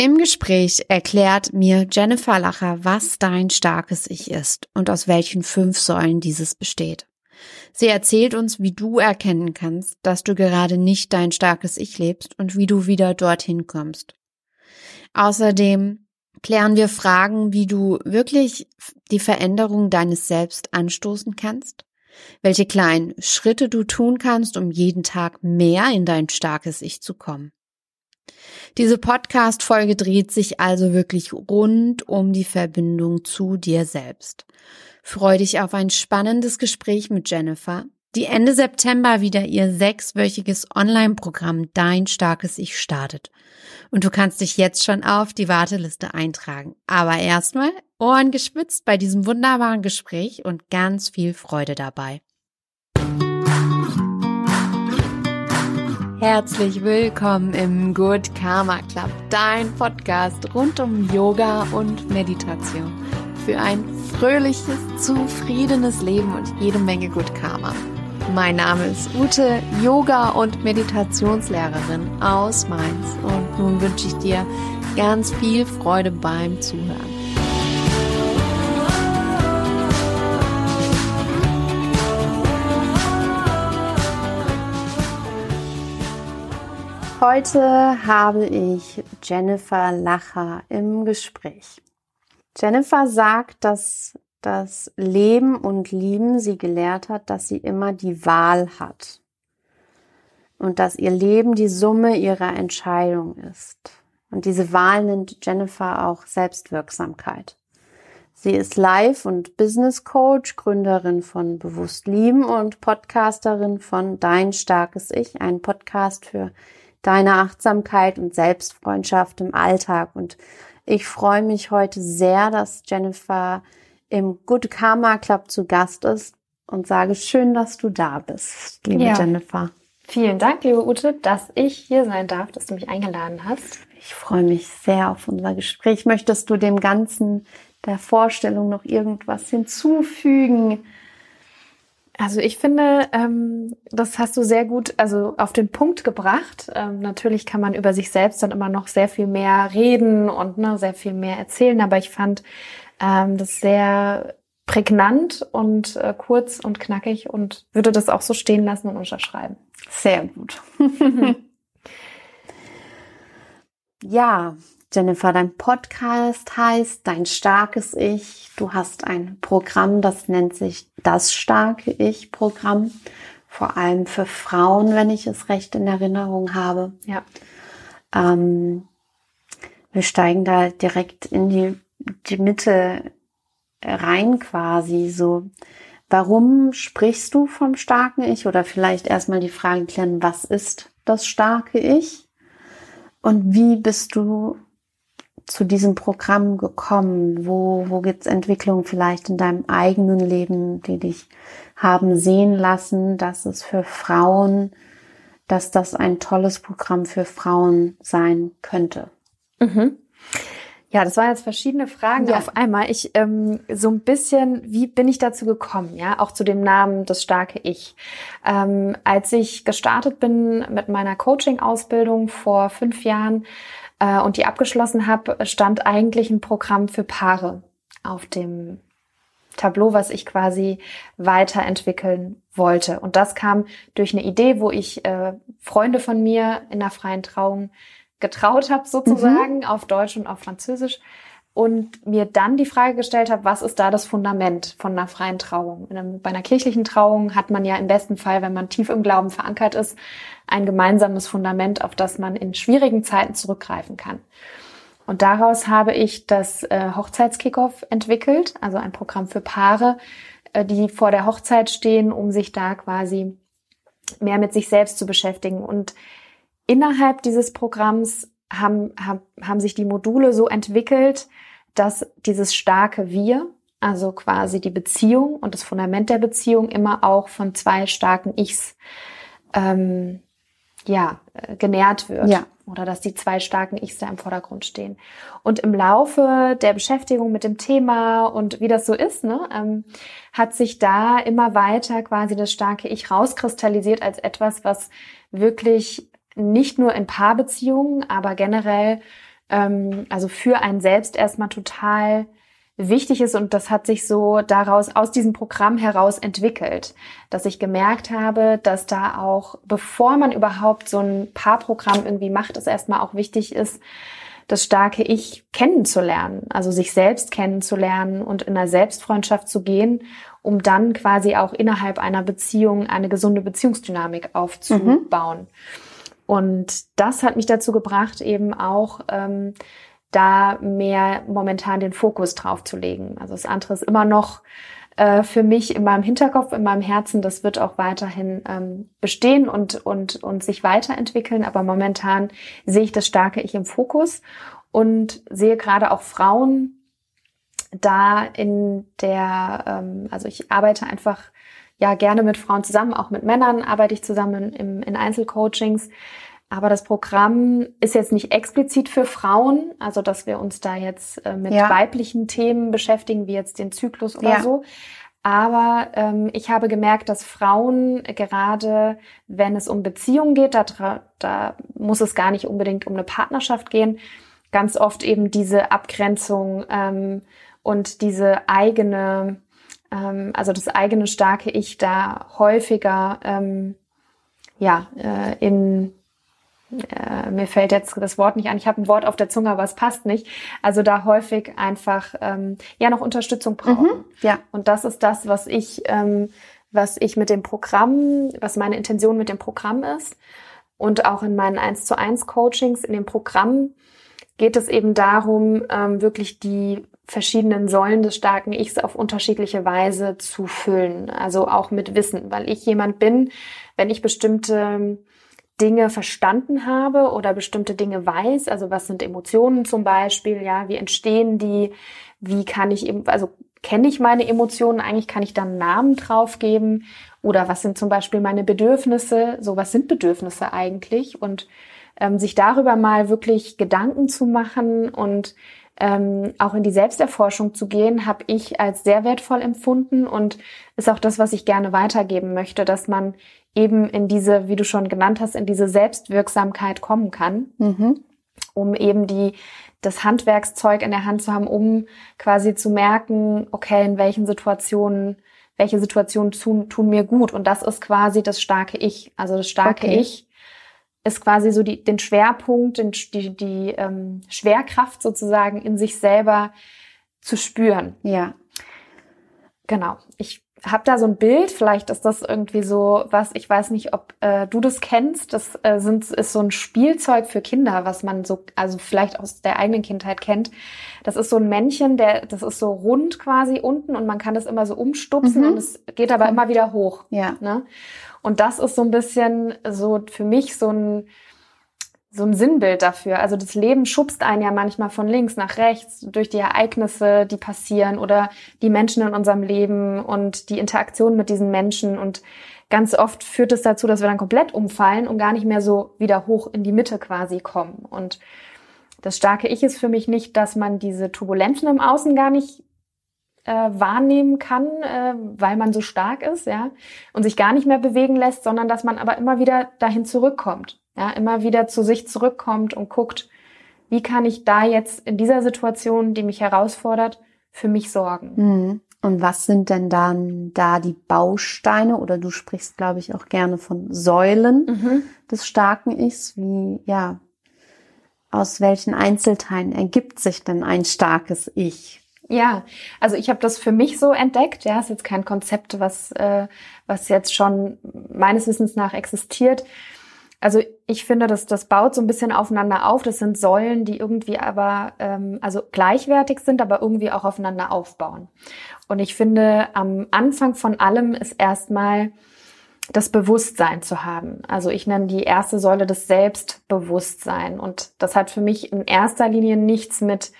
Im Gespräch erklärt mir Jennifer Lacher, was dein starkes Ich ist und aus welchen fünf Säulen dieses besteht. Sie erzählt uns, wie du erkennen kannst, dass du gerade nicht dein starkes Ich lebst und wie du wieder dorthin kommst. Außerdem klären wir Fragen, wie du wirklich die Veränderung deines Selbst anstoßen kannst, welche kleinen Schritte du tun kannst, um jeden Tag mehr in dein starkes Ich zu kommen. Diese Podcast-Folge dreht sich also wirklich rund um die Verbindung zu dir selbst. Freu dich auf ein spannendes Gespräch mit Jennifer, die Ende September wieder ihr sechswöchiges Online-Programm Dein starkes Ich startet. Und du kannst dich jetzt schon auf die Warteliste eintragen. Aber erstmal Ohren gespitzt bei diesem wunderbaren Gespräch und ganz viel Freude dabei. Herzlich willkommen im Good Karma Club, dein Podcast rund um Yoga und Meditation für ein fröhliches, zufriedenes Leben und jede Menge Good Karma. Mein Name ist Ute, Yoga- und Meditationslehrerin aus Mainz und nun wünsche ich dir ganz viel Freude beim Zuhören. Heute habe ich Jennifer Lacher im Gespräch. Jennifer sagt, dass das Leben und Lieben sie gelehrt hat, dass sie immer die Wahl hat und dass ihr Leben die Summe ihrer Entscheidung ist. Und diese Wahl nennt Jennifer auch Selbstwirksamkeit. Sie ist Life- und Business Coach, Gründerin von Bewusst Lieben und Podcasterin von Dein starkes Ich, ein Podcast für deine Achtsamkeit und Selbstfreundschaft im Alltag. Und ich freue mich heute sehr, dass Jennifer im Good Karma Club zu Gast ist und sage schön, dass du da bist, liebe ja. Jennifer. Vielen Dank, liebe Ute, dass ich hier sein darf, dass du mich eingeladen hast. Ich freue mich sehr auf unser Gespräch. Möchtest du dem Ganzen der Vorstellung noch irgendwas hinzufügen? Also ich finde, ähm, das hast du sehr gut also auf den Punkt gebracht. Ähm, natürlich kann man über sich selbst dann immer noch sehr viel mehr reden und ne, sehr viel mehr erzählen, aber ich fand ähm, das sehr prägnant und äh, kurz und knackig und würde das auch so stehen lassen und unterschreiben. Sehr gut. ja, Jennifer, dein Podcast heißt Dein starkes Ich. Du hast ein Programm, das nennt sich das starke Ich-Programm. Vor allem für Frauen, wenn ich es recht in Erinnerung habe. Ja. Ähm, wir steigen da direkt in die, die Mitte rein quasi so. Warum sprichst du vom starken Ich? Oder vielleicht erstmal die Frage klären, was ist das starke Ich? Und wie bist du zu diesem Programm gekommen? Wo, wo gibt's Entwicklungen vielleicht in deinem eigenen Leben, die dich haben sehen lassen, dass es für Frauen, dass das ein tolles Programm für Frauen sein könnte? Mhm. Ja, das waren jetzt verschiedene Fragen ja. auf einmal. Ich ähm, so ein bisschen, wie bin ich dazu gekommen? Ja, auch zu dem Namen das starke Ich. Ähm, als ich gestartet bin mit meiner Coaching-Ausbildung vor fünf Jahren, äh, und die abgeschlossen habe, stand eigentlich ein Programm für Paare auf dem Tableau, was ich quasi weiterentwickeln wollte. Und das kam durch eine Idee, wo ich äh, Freunde von mir in der freien Trauung getraut habe, sozusagen, mhm. auf Deutsch und auf Französisch und mir dann die Frage gestellt habe, was ist da das Fundament von einer freien Trauung? Bei einer kirchlichen Trauung hat man ja im besten Fall, wenn man tief im Glauben verankert ist, ein gemeinsames Fundament, auf das man in schwierigen Zeiten zurückgreifen kann. Und daraus habe ich das äh, Hochzeitskickoff entwickelt, also ein Programm für Paare, äh, die vor der Hochzeit stehen, um sich da quasi mehr mit sich selbst zu beschäftigen. Und innerhalb dieses Programms haben, haben, haben sich die Module so entwickelt, dass dieses starke Wir, also quasi die Beziehung und das Fundament der Beziehung immer auch von zwei starken Ichs ähm, ja, äh, genährt wird. Ja. Oder dass die zwei starken Ichs da im Vordergrund stehen. Und im Laufe der Beschäftigung mit dem Thema und wie das so ist, ne, ähm, hat sich da immer weiter quasi das starke Ich rauskristallisiert als etwas, was wirklich nicht nur in Paarbeziehungen, aber generell ähm, also für einen selbst erstmal total wichtig ist und das hat sich so daraus aus diesem Programm heraus entwickelt, dass ich gemerkt habe, dass da auch bevor man überhaupt so ein Paarprogramm irgendwie macht, es erstmal auch wichtig ist, das starke Ich kennenzulernen, also sich selbst kennenzulernen und in einer Selbstfreundschaft zu gehen, um dann quasi auch innerhalb einer Beziehung eine gesunde Beziehungsdynamik aufzubauen. Mhm. Und das hat mich dazu gebracht, eben auch ähm, da mehr momentan den Fokus drauf zu legen. Also das andere ist immer noch äh, für mich in meinem Hinterkopf, in meinem Herzen. Das wird auch weiterhin ähm, bestehen und, und, und sich weiterentwickeln. Aber momentan sehe ich das starke Ich im Fokus und sehe gerade auch Frauen da in der, ähm, also ich arbeite einfach ja gerne mit Frauen zusammen, auch mit Männern arbeite ich zusammen in, in Einzelcoachings aber das Programm ist jetzt nicht explizit für Frauen, also dass wir uns da jetzt äh, mit ja. weiblichen Themen beschäftigen, wie jetzt den Zyklus oder ja. so. Aber ähm, ich habe gemerkt, dass Frauen gerade, wenn es um Beziehungen geht, da, da muss es gar nicht unbedingt um eine Partnerschaft gehen, ganz oft eben diese Abgrenzung ähm, und diese eigene, ähm, also das eigene starke Ich da häufiger ähm, ja äh, in äh, mir fällt jetzt das Wort nicht an, ich habe ein Wort auf der Zunge, aber es passt nicht. Also da häufig einfach ähm, ja noch Unterstützung brauchen. Mhm, ja. Und das ist das, was ich, ähm, was ich mit dem Programm, was meine Intention mit dem Programm ist. Und auch in meinen 1 zu 1 Coachings in dem Programm geht es eben darum, ähm, wirklich die verschiedenen Säulen des starken Ichs auf unterschiedliche Weise zu füllen. Also auch mit Wissen, weil ich jemand bin, wenn ich bestimmte Dinge verstanden habe oder bestimmte Dinge weiß. Also was sind Emotionen zum Beispiel? Ja, wie entstehen die? Wie kann ich eben, also kenne ich meine Emotionen eigentlich? Kann ich da einen Namen drauf geben? Oder was sind zum Beispiel meine Bedürfnisse? So, was sind Bedürfnisse eigentlich? Und ähm, sich darüber mal wirklich Gedanken zu machen und ähm, auch in die Selbsterforschung zu gehen, habe ich als sehr wertvoll empfunden und ist auch das, was ich gerne weitergeben möchte, dass man eben in diese, wie du schon genannt hast, in diese Selbstwirksamkeit kommen kann, mhm. um eben die das Handwerkszeug in der Hand zu haben, um quasi zu merken, okay, in welchen Situationen, welche Situationen tun, tun mir gut. Und das ist quasi das starke Ich. Also das starke okay. Ich ist quasi so die, den Schwerpunkt, den, die, die ähm, Schwerkraft sozusagen in sich selber zu spüren. Ja. Genau. Ich habe da so ein Bild, vielleicht ist das irgendwie so was, ich weiß nicht, ob äh, du das kennst. Das äh, sind, ist so ein Spielzeug für Kinder, was man so, also vielleicht aus der eigenen Kindheit kennt. Das ist so ein Männchen, der, das ist so rund quasi unten und man kann das immer so umstupsen mhm. und es geht aber immer wieder hoch. Ja. Ne? Und das ist so ein bisschen so für mich so ein so ein Sinnbild dafür. Also das Leben schubst einen ja manchmal von links nach rechts durch die Ereignisse, die passieren oder die Menschen in unserem Leben und die Interaktion mit diesen Menschen. Und ganz oft führt es dazu, dass wir dann komplett umfallen und gar nicht mehr so wieder hoch in die Mitte quasi kommen. Und das starke Ich ist für mich nicht, dass man diese Turbulenzen im Außen gar nicht äh, wahrnehmen kann, äh, weil man so stark ist, ja, und sich gar nicht mehr bewegen lässt, sondern dass man aber immer wieder dahin zurückkommt ja, immer wieder zu sich zurückkommt und guckt, wie kann ich da jetzt in dieser Situation, die mich herausfordert, für mich sorgen. Mhm. Und was sind denn dann da die Bausteine? Oder du sprichst, glaube ich, auch gerne von Säulen mhm. des starken Ichs. Wie, ja, aus welchen Einzelteilen ergibt sich denn ein starkes Ich? Ja, also ich habe das für mich so entdeckt. Ja, ist jetzt kein Konzept, was äh, was jetzt schon meines Wissens nach existiert. Also ich finde, dass das baut so ein bisschen aufeinander auf. Das sind Säulen, die irgendwie aber ähm, also gleichwertig sind, aber irgendwie auch aufeinander aufbauen. Und ich finde, am Anfang von allem ist erstmal das Bewusstsein zu haben. Also ich nenne die erste Säule das Selbstbewusstsein. Und das hat für mich in erster Linie nichts mit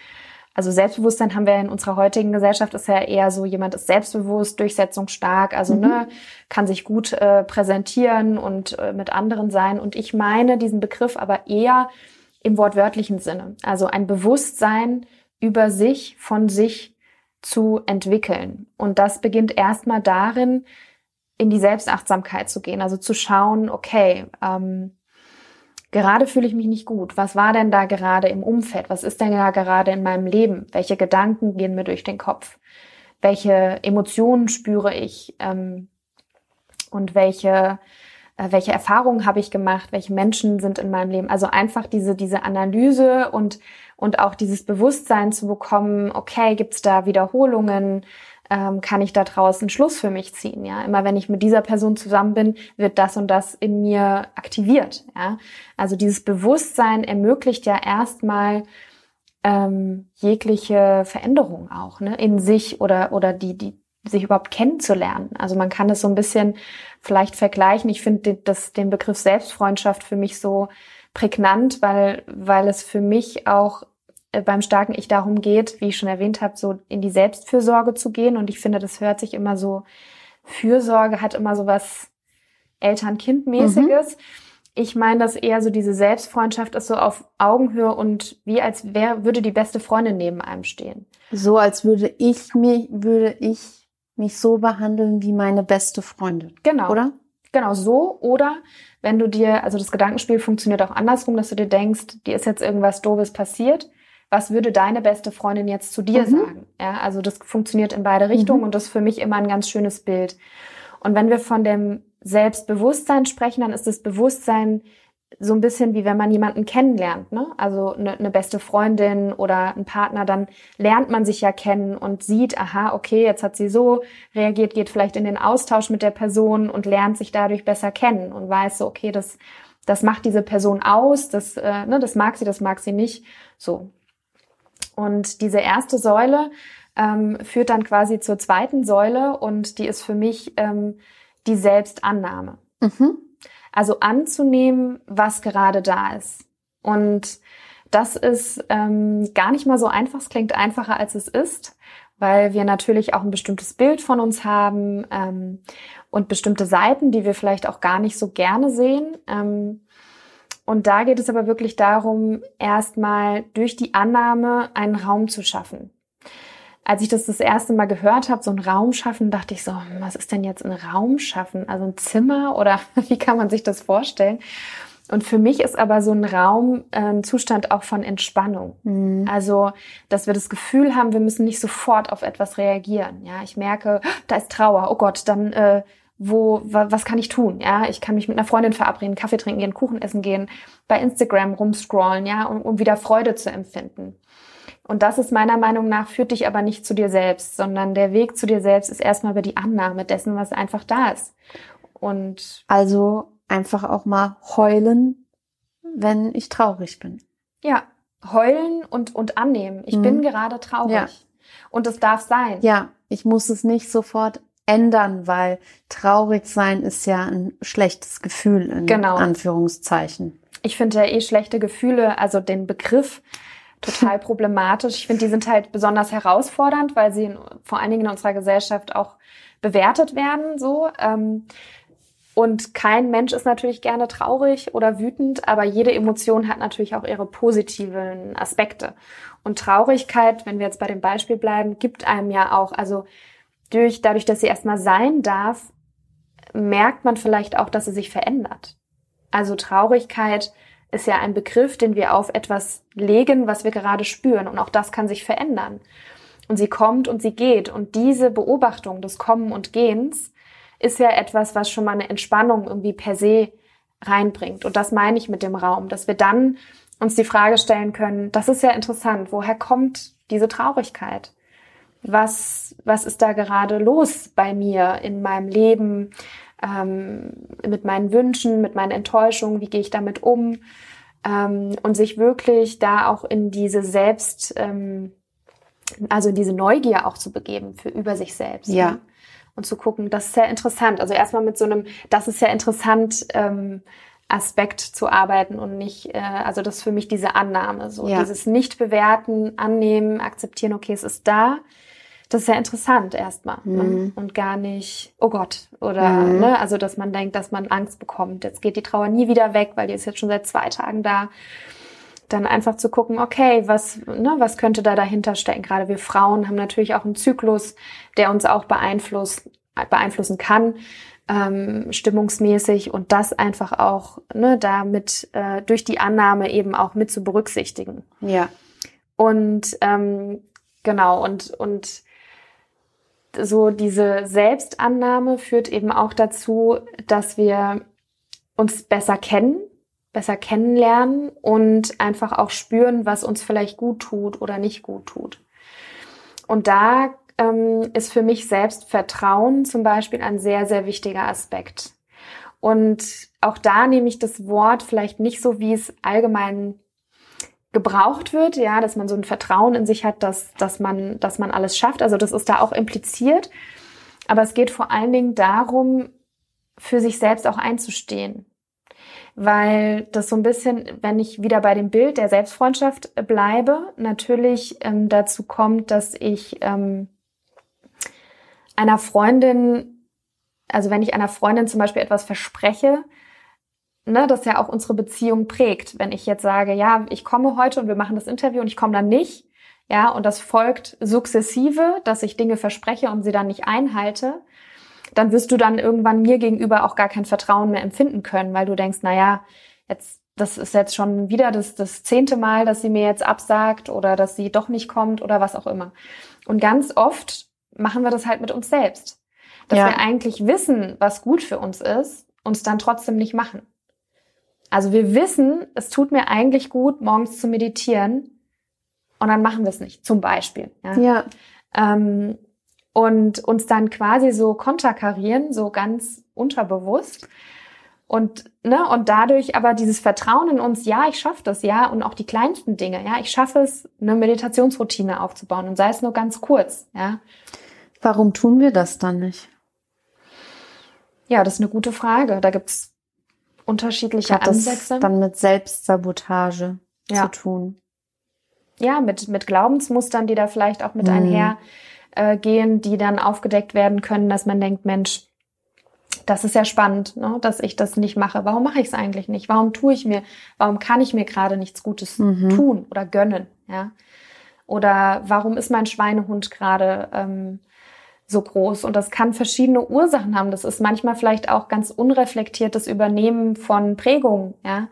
also Selbstbewusstsein haben wir in unserer heutigen Gesellschaft ist ja eher so, jemand ist selbstbewusst, durchsetzungsstark, also mhm. ne, kann sich gut äh, präsentieren und äh, mit anderen sein. Und ich meine diesen Begriff aber eher im wortwörtlichen Sinne. Also ein Bewusstsein über sich, von sich zu entwickeln. Und das beginnt erstmal darin, in die Selbstachtsamkeit zu gehen, also zu schauen, okay, ähm, gerade fühle ich mich nicht gut. Was war denn da gerade im Umfeld? Was ist denn da gerade in meinem Leben? Welche Gedanken gehen mir durch den Kopf? Welche Emotionen spüre ich? Ähm, und welche, äh, welche Erfahrungen habe ich gemacht? Welche Menschen sind in meinem Leben? Also einfach diese, diese Analyse und, und auch dieses Bewusstsein zu bekommen, okay, gibt es da Wiederholungen? Ähm, kann ich da draußen Schluss für mich ziehen. Ja, immer wenn ich mit dieser Person zusammen bin, wird das und das in mir aktiviert. Ja, also dieses Bewusstsein ermöglicht ja erstmal ähm, jegliche Veränderung auch ne, in sich oder oder die die sich überhaupt kennenzulernen. Also man kann das so ein bisschen vielleicht vergleichen. Ich finde das den Begriff Selbstfreundschaft für mich so prägnant, weil weil es für mich auch beim starken Ich darum geht, wie ich schon erwähnt habe, so in die Selbstfürsorge zu gehen. Und ich finde, das hört sich immer so, Fürsorge hat immer so was Eltern-Kind-mäßiges. Mhm. Ich meine, dass eher so diese Selbstfreundschaft ist so auf Augenhöhe und wie als wer würde die beste Freundin neben einem stehen. So als würde ich mich, würde ich mich so behandeln wie meine beste Freundin. Genau. Oder? Genau so. Oder wenn du dir, also das Gedankenspiel funktioniert auch andersrum, dass du dir denkst, dir ist jetzt irgendwas Doofes passiert was würde deine beste Freundin jetzt zu dir mhm. sagen? Ja, also das funktioniert in beide Richtungen mhm. und das ist für mich immer ein ganz schönes Bild. Und wenn wir von dem Selbstbewusstsein sprechen, dann ist das Bewusstsein so ein bisschen wie wenn man jemanden kennenlernt, ne? Also eine, eine beste Freundin oder ein Partner, dann lernt man sich ja kennen und sieht, aha, okay, jetzt hat sie so reagiert, geht vielleicht in den Austausch mit der Person und lernt sich dadurch besser kennen und weiß so, okay, das das macht diese Person aus, das äh, ne, das mag sie, das mag sie nicht, so. Und diese erste Säule ähm, führt dann quasi zur zweiten Säule und die ist für mich ähm, die Selbstannahme. Mhm. Also anzunehmen, was gerade da ist. Und das ist ähm, gar nicht mal so einfach. Es klingt einfacher, als es ist, weil wir natürlich auch ein bestimmtes Bild von uns haben ähm, und bestimmte Seiten, die wir vielleicht auch gar nicht so gerne sehen. Ähm, und da geht es aber wirklich darum, erstmal durch die Annahme einen Raum zu schaffen. Als ich das das erste Mal gehört habe, so einen Raum schaffen, dachte ich so, was ist denn jetzt ein Raum schaffen? Also ein Zimmer oder wie kann man sich das vorstellen? Und für mich ist aber so ein Raum äh, ein Zustand auch von Entspannung. Mhm. Also, dass wir das Gefühl haben, wir müssen nicht sofort auf etwas reagieren. Ja, ich merke, da ist Trauer. Oh Gott, dann äh, wo, was kann ich tun? Ja, ich kann mich mit einer Freundin verabreden, Kaffee trinken gehen, Kuchen essen gehen, bei Instagram rumscrollen, ja, um, um wieder Freude zu empfinden. Und das ist meiner Meinung nach, führt dich aber nicht zu dir selbst, sondern der Weg zu dir selbst ist erstmal über die Annahme dessen, was einfach da ist. Und also einfach auch mal heulen, wenn ich traurig bin. Ja, heulen und, und annehmen. Ich mhm. bin gerade traurig. Ja. Und es darf sein. Ja, ich muss es nicht sofort ändern, weil traurig sein ist ja ein schlechtes Gefühl in genau. Anführungszeichen. Ich finde ja eh schlechte Gefühle, also den Begriff total problematisch. Ich finde, die sind halt besonders herausfordernd, weil sie in, vor allen Dingen in unserer Gesellschaft auch bewertet werden, so. Ähm, und kein Mensch ist natürlich gerne traurig oder wütend, aber jede Emotion hat natürlich auch ihre positiven Aspekte. Und Traurigkeit, wenn wir jetzt bei dem Beispiel bleiben, gibt einem ja auch, also durch, dadurch, dass sie erstmal sein darf, merkt man vielleicht auch, dass sie sich verändert. Also Traurigkeit ist ja ein Begriff, den wir auf etwas legen, was wir gerade spüren. Und auch das kann sich verändern. Und sie kommt und sie geht. Und diese Beobachtung des Kommen und Gehens ist ja etwas, was schon mal eine Entspannung irgendwie per se reinbringt. Und das meine ich mit dem Raum, dass wir dann uns die Frage stellen können, das ist ja interessant, woher kommt diese Traurigkeit? Was, was ist da gerade los bei mir in meinem Leben, ähm, mit meinen Wünschen, mit meinen Enttäuschungen, wie gehe ich damit um ähm, und sich wirklich da auch in diese Selbst, ähm, also in diese Neugier auch zu begeben für über sich selbst. Ja. Ne? Und zu gucken, das ist sehr interessant. Also erstmal mit so einem, das ist ja interessant, ähm, Aspekt zu arbeiten und nicht, äh, also das ist für mich diese Annahme, so ja. dieses Nicht-Bewerten, annehmen, akzeptieren, okay, es ist da, das ist ja interessant erstmal ne? mhm. und gar nicht, oh Gott, oder mhm. ne, also dass man denkt, dass man Angst bekommt. Jetzt geht die Trauer nie wieder weg, weil die ist jetzt schon seit zwei Tagen da. Dann einfach zu gucken, okay, was, ne, was könnte da dahinter stecken? Gerade wir Frauen haben natürlich auch einen Zyklus, der uns auch beeinflusst, beeinflussen kann. ähm, stimmungsmäßig und das einfach auch ne, damit äh, durch die Annahme eben auch mit zu berücksichtigen. Ja. Und ähm, genau, und, und so diese Selbstannahme führt eben auch dazu, dass wir uns besser kennen, besser kennenlernen und einfach auch spüren, was uns vielleicht gut tut oder nicht gut tut. Und da ähm, ist für mich Selbstvertrauen zum Beispiel ein sehr, sehr wichtiger Aspekt. Und auch da nehme ich das Wort vielleicht nicht so, wie es allgemein gebraucht wird, ja, dass man so ein Vertrauen in sich hat, dass, dass man, dass man alles schafft. Also das ist da auch impliziert. Aber es geht vor allen Dingen darum, für sich selbst auch einzustehen. Weil das so ein bisschen, wenn ich wieder bei dem Bild der Selbstfreundschaft bleibe, natürlich ähm, dazu kommt, dass ich ähm, einer Freundin, also wenn ich einer Freundin zum Beispiel etwas verspreche, ne, das ja auch unsere Beziehung prägt. Wenn ich jetzt sage, ja, ich komme heute und wir machen das Interview und ich komme dann nicht, ja, und das folgt sukzessive, dass ich Dinge verspreche und sie dann nicht einhalte, dann wirst du dann irgendwann mir gegenüber auch gar kein Vertrauen mehr empfinden können, weil du denkst, na ja, jetzt, das ist jetzt schon wieder das, das zehnte Mal, dass sie mir jetzt absagt oder dass sie doch nicht kommt oder was auch immer. Und ganz oft machen wir das halt mit uns selbst. Dass ja. wir eigentlich wissen, was gut für uns ist, uns dann trotzdem nicht machen. Also wir wissen, es tut mir eigentlich gut, morgens zu meditieren und dann machen wir es nicht, zum Beispiel. Ja. ja. Ähm, und uns dann quasi so konterkarieren, so ganz unterbewusst. Und, ne, und dadurch aber dieses Vertrauen in uns, ja, ich schaffe das, ja, und auch die kleinsten Dinge, ja, ich schaffe es, eine Meditationsroutine aufzubauen und sei es nur ganz kurz, ja. Warum tun wir das dann nicht? Ja, das ist eine gute Frage. Da gibt's unterschiedliche Hat Ansätze. Das dann mit Selbstsabotage ja. zu tun. Ja, mit, mit Glaubensmustern, die da vielleicht auch mit mhm. einher äh, die dann aufgedeckt werden können, dass man denkt, Mensch, das ist ja spannend, ne, dass ich das nicht mache. Warum mache ich es eigentlich nicht? Warum tue ich mir, warum kann ich mir gerade nichts Gutes mhm. tun oder gönnen? Ja? Oder warum ist mein Schweinehund gerade ähm, so groß? Und das kann verschiedene Ursachen haben. Das ist manchmal vielleicht auch ganz unreflektiertes Übernehmen von Prägungen, ja,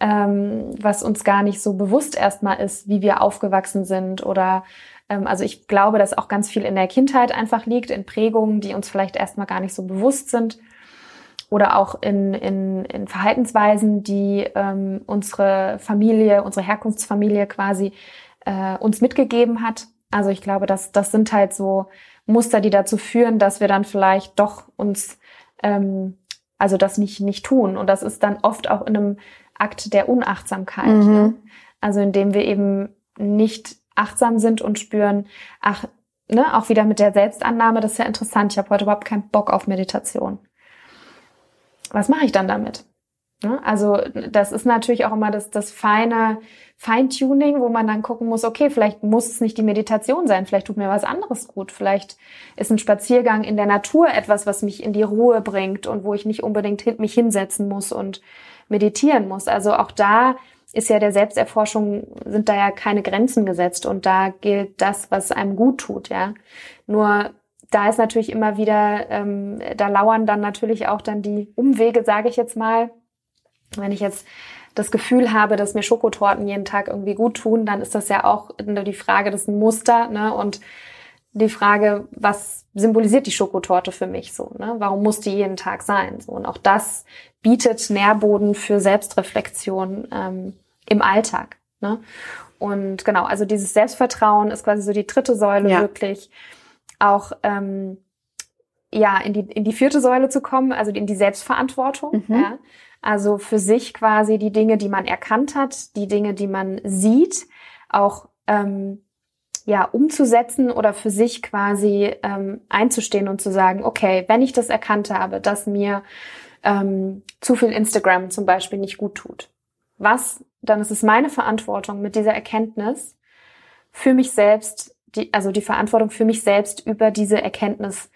ähm, was uns gar nicht so bewusst erstmal ist, wie wir aufgewachsen sind oder ähm, also ich glaube, dass auch ganz viel in der Kindheit einfach liegt, in Prägungen, die uns vielleicht erstmal gar nicht so bewusst sind. Oder auch in, in, in Verhaltensweisen, die ähm, unsere Familie, unsere Herkunftsfamilie quasi äh, uns mitgegeben hat. Also ich glaube, dass das sind halt so Muster, die dazu führen, dass wir dann vielleicht doch uns ähm, also das nicht nicht tun. Und das ist dann oft auch in einem Akt der Unachtsamkeit. Mhm. Ne? Also indem wir eben nicht achtsam sind und spüren, ach, ne, auch wieder mit der Selbstannahme, das ist ja interessant, ich habe heute überhaupt keinen Bock auf Meditation. Was mache ich dann damit? Ne? Also das ist natürlich auch immer das, das feine Feintuning, wo man dann gucken muss, okay, vielleicht muss es nicht die Meditation sein, vielleicht tut mir was anderes gut, vielleicht ist ein Spaziergang in der Natur etwas, was mich in die Ruhe bringt und wo ich nicht unbedingt mich hinsetzen muss und meditieren muss. Also auch da ist ja der Selbsterforschung, sind da ja keine Grenzen gesetzt und da gilt das, was einem gut tut, ja. Nur da ist natürlich immer wieder, ähm, da lauern dann natürlich auch dann die Umwege, sage ich jetzt mal. Wenn ich jetzt das Gefühl habe, dass mir Schokotorten jeden Tag irgendwie gut tun, dann ist das ja auch die Frage, das ist ein Muster, ne? Und die Frage, was symbolisiert die Schokotorte für mich so? Ne? Warum muss die jeden Tag sein? So und auch das bietet Nährboden für Selbstreflexion ähm, im Alltag. Ne? Und genau, also dieses Selbstvertrauen ist quasi so die dritte Säule ja. wirklich auch ähm, ja in die in die vierte Säule zu kommen, also in die Selbstverantwortung. Mhm. Ja? Also für sich quasi die Dinge, die man erkannt hat, die Dinge, die man sieht, auch ähm, ja umzusetzen oder für sich quasi ähm, einzustehen und zu sagen, okay, wenn ich das erkannt habe, dass mir ähm, zu viel Instagram zum Beispiel nicht gut tut, was dann ist es meine Verantwortung mit dieser Erkenntnis für mich selbst, die, also die Verantwortung für mich selbst über diese Erkenntnis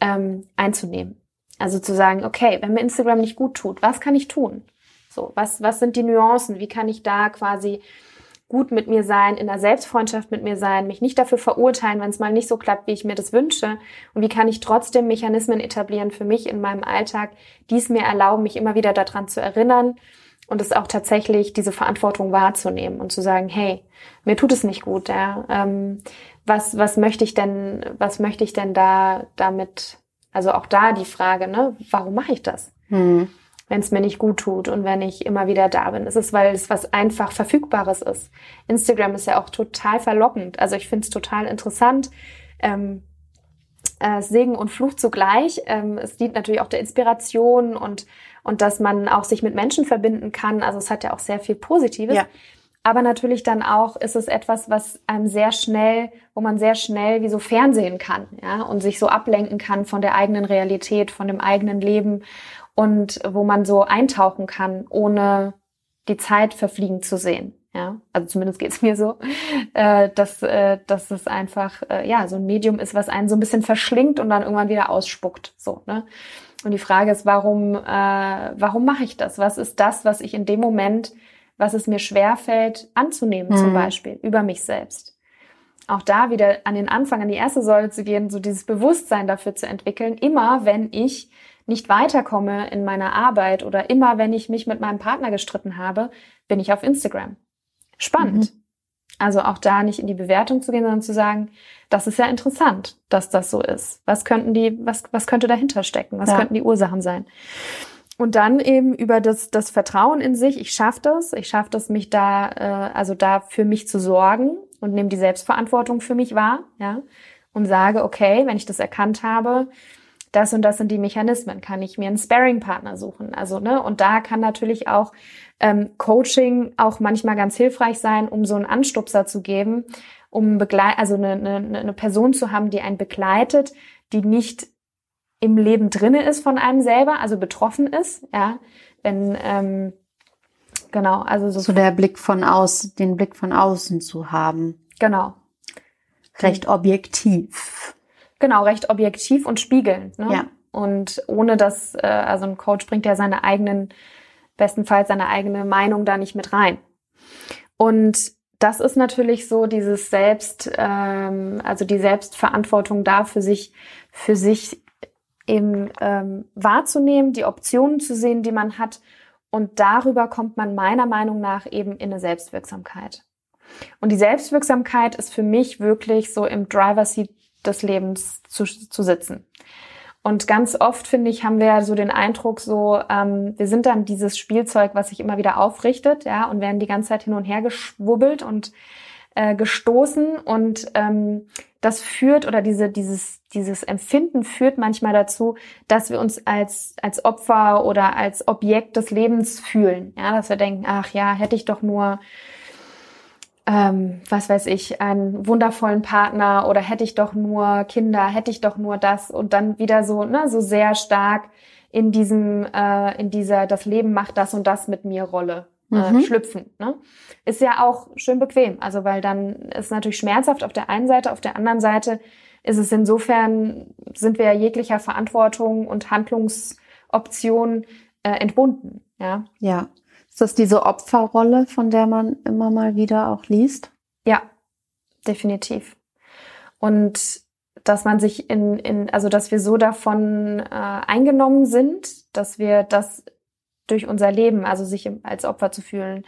ähm, einzunehmen. Also zu sagen, okay, wenn mir Instagram nicht gut tut, was kann ich tun? So, was, was sind die Nuancen? Wie kann ich da quasi gut mit mir sein, in der Selbstfreundschaft mit mir sein, mich nicht dafür verurteilen, wenn es mal nicht so klappt, wie ich mir das wünsche? Und wie kann ich trotzdem Mechanismen etablieren für mich in meinem Alltag, die es mir erlauben, mich immer wieder daran zu erinnern und es auch tatsächlich diese Verantwortung wahrzunehmen und zu sagen, hey, mir tut es nicht gut, ja. Ähm, was, was möchte ich denn, was möchte ich denn da damit, also auch da die Frage, ne, warum mache ich das? Hm wenn es mir nicht gut tut und wenn ich immer wieder da bin. Es ist, weil es was einfach Verfügbares ist. Instagram ist ja auch total verlockend. Also ich finde es total interessant. Ähm, äh, Segen und Fluch zugleich. Ähm, es dient natürlich auch der Inspiration und, und dass man auch sich mit Menschen verbinden kann. Also es hat ja auch sehr viel Positives. Ja. Aber natürlich dann auch ist es etwas, was einem sehr schnell, wo man sehr schnell wie so fernsehen kann, ja, und sich so ablenken kann von der eigenen Realität, von dem eigenen Leben und wo man so eintauchen kann, ohne die Zeit verfliegen zu sehen. Ja, also zumindest geht's mir so, äh, dass, äh, dass es einfach äh, ja so ein Medium ist, was einen so ein bisschen verschlingt und dann irgendwann wieder ausspuckt. So, ne? Und die Frage ist, warum, äh, warum mache ich das? Was ist das, was ich in dem Moment, was es mir schwerfällt, anzunehmen, mhm. zum Beispiel, über mich selbst? Auch da wieder an den Anfang, an die erste Säule zu gehen, so dieses Bewusstsein dafür zu entwickeln, immer wenn ich nicht weiterkomme in meiner Arbeit oder immer, wenn ich mich mit meinem Partner gestritten habe, bin ich auf Instagram. Spannend. Mhm. Also auch da nicht in die Bewertung zu gehen, sondern zu sagen, das ist ja interessant, dass das so ist. Was könnten die, was, was könnte dahinter stecken? Was ja. könnten die Ursachen sein? Und dann eben über das, das Vertrauen in sich, ich schaffe das, ich schaffe das, mich da, äh, also da für mich zu sorgen und nehme die Selbstverantwortung für mich wahr, ja, und sage, okay, wenn ich das erkannt habe, das und das sind die Mechanismen, kann ich mir einen Sparring-Partner suchen. Also, ne, und da kann natürlich auch ähm, Coaching auch manchmal ganz hilfreich sein, um so einen Anstupser zu geben, um begleit also eine, eine, eine Person zu haben, die einen begleitet, die nicht im Leben drinne ist von einem selber, also betroffen ist, ja, wenn ähm, genau, also so, so der Blick von außen, den Blick von außen zu haben. Genau. Recht objektiv. Genau, recht objektiv und spiegelnd. Ne? Ja. Und ohne dass, äh, also ein Coach bringt ja seine eigenen, bestenfalls seine eigene Meinung da nicht mit rein. Und das ist natürlich so dieses Selbst, ähm, also die Selbstverantwortung da für sich, für sich eben ähm, wahrzunehmen, die Optionen zu sehen, die man hat. Und darüber kommt man meiner Meinung nach eben in eine Selbstwirksamkeit. Und die Selbstwirksamkeit ist für mich wirklich so im Driver Seat des Lebens zu, zu sitzen. Und ganz oft, finde ich, haben wir so den Eindruck, so, ähm, wir sind dann dieses Spielzeug, was sich immer wieder aufrichtet, ja, und werden die ganze Zeit hin und her geschwubbelt und äh, gestoßen. Und ähm, das führt oder diese, dieses, dieses Empfinden führt manchmal dazu, dass wir uns als, als Opfer oder als Objekt des Lebens fühlen. Ja, dass wir denken, ach ja, hätte ich doch nur ähm, was weiß ich, einen wundervollen Partner oder hätte ich doch nur Kinder, hätte ich doch nur das und dann wieder so, ne, so sehr stark in diesem, äh, in dieser, das Leben macht das und das mit mir Rolle äh, mhm. schlüpfen. Ne? Ist ja auch schön bequem, also weil dann ist natürlich schmerzhaft auf der einen Seite, auf der anderen Seite ist es insofern, sind wir ja jeglicher Verantwortung und Handlungsoption äh, entbunden. Ja. Ja. Ist das diese Opferrolle, von der man immer mal wieder auch liest? Ja, definitiv. Und dass man sich in, in also dass wir so davon äh, eingenommen sind, dass wir das durch unser Leben, also sich als Opfer zu fühlen,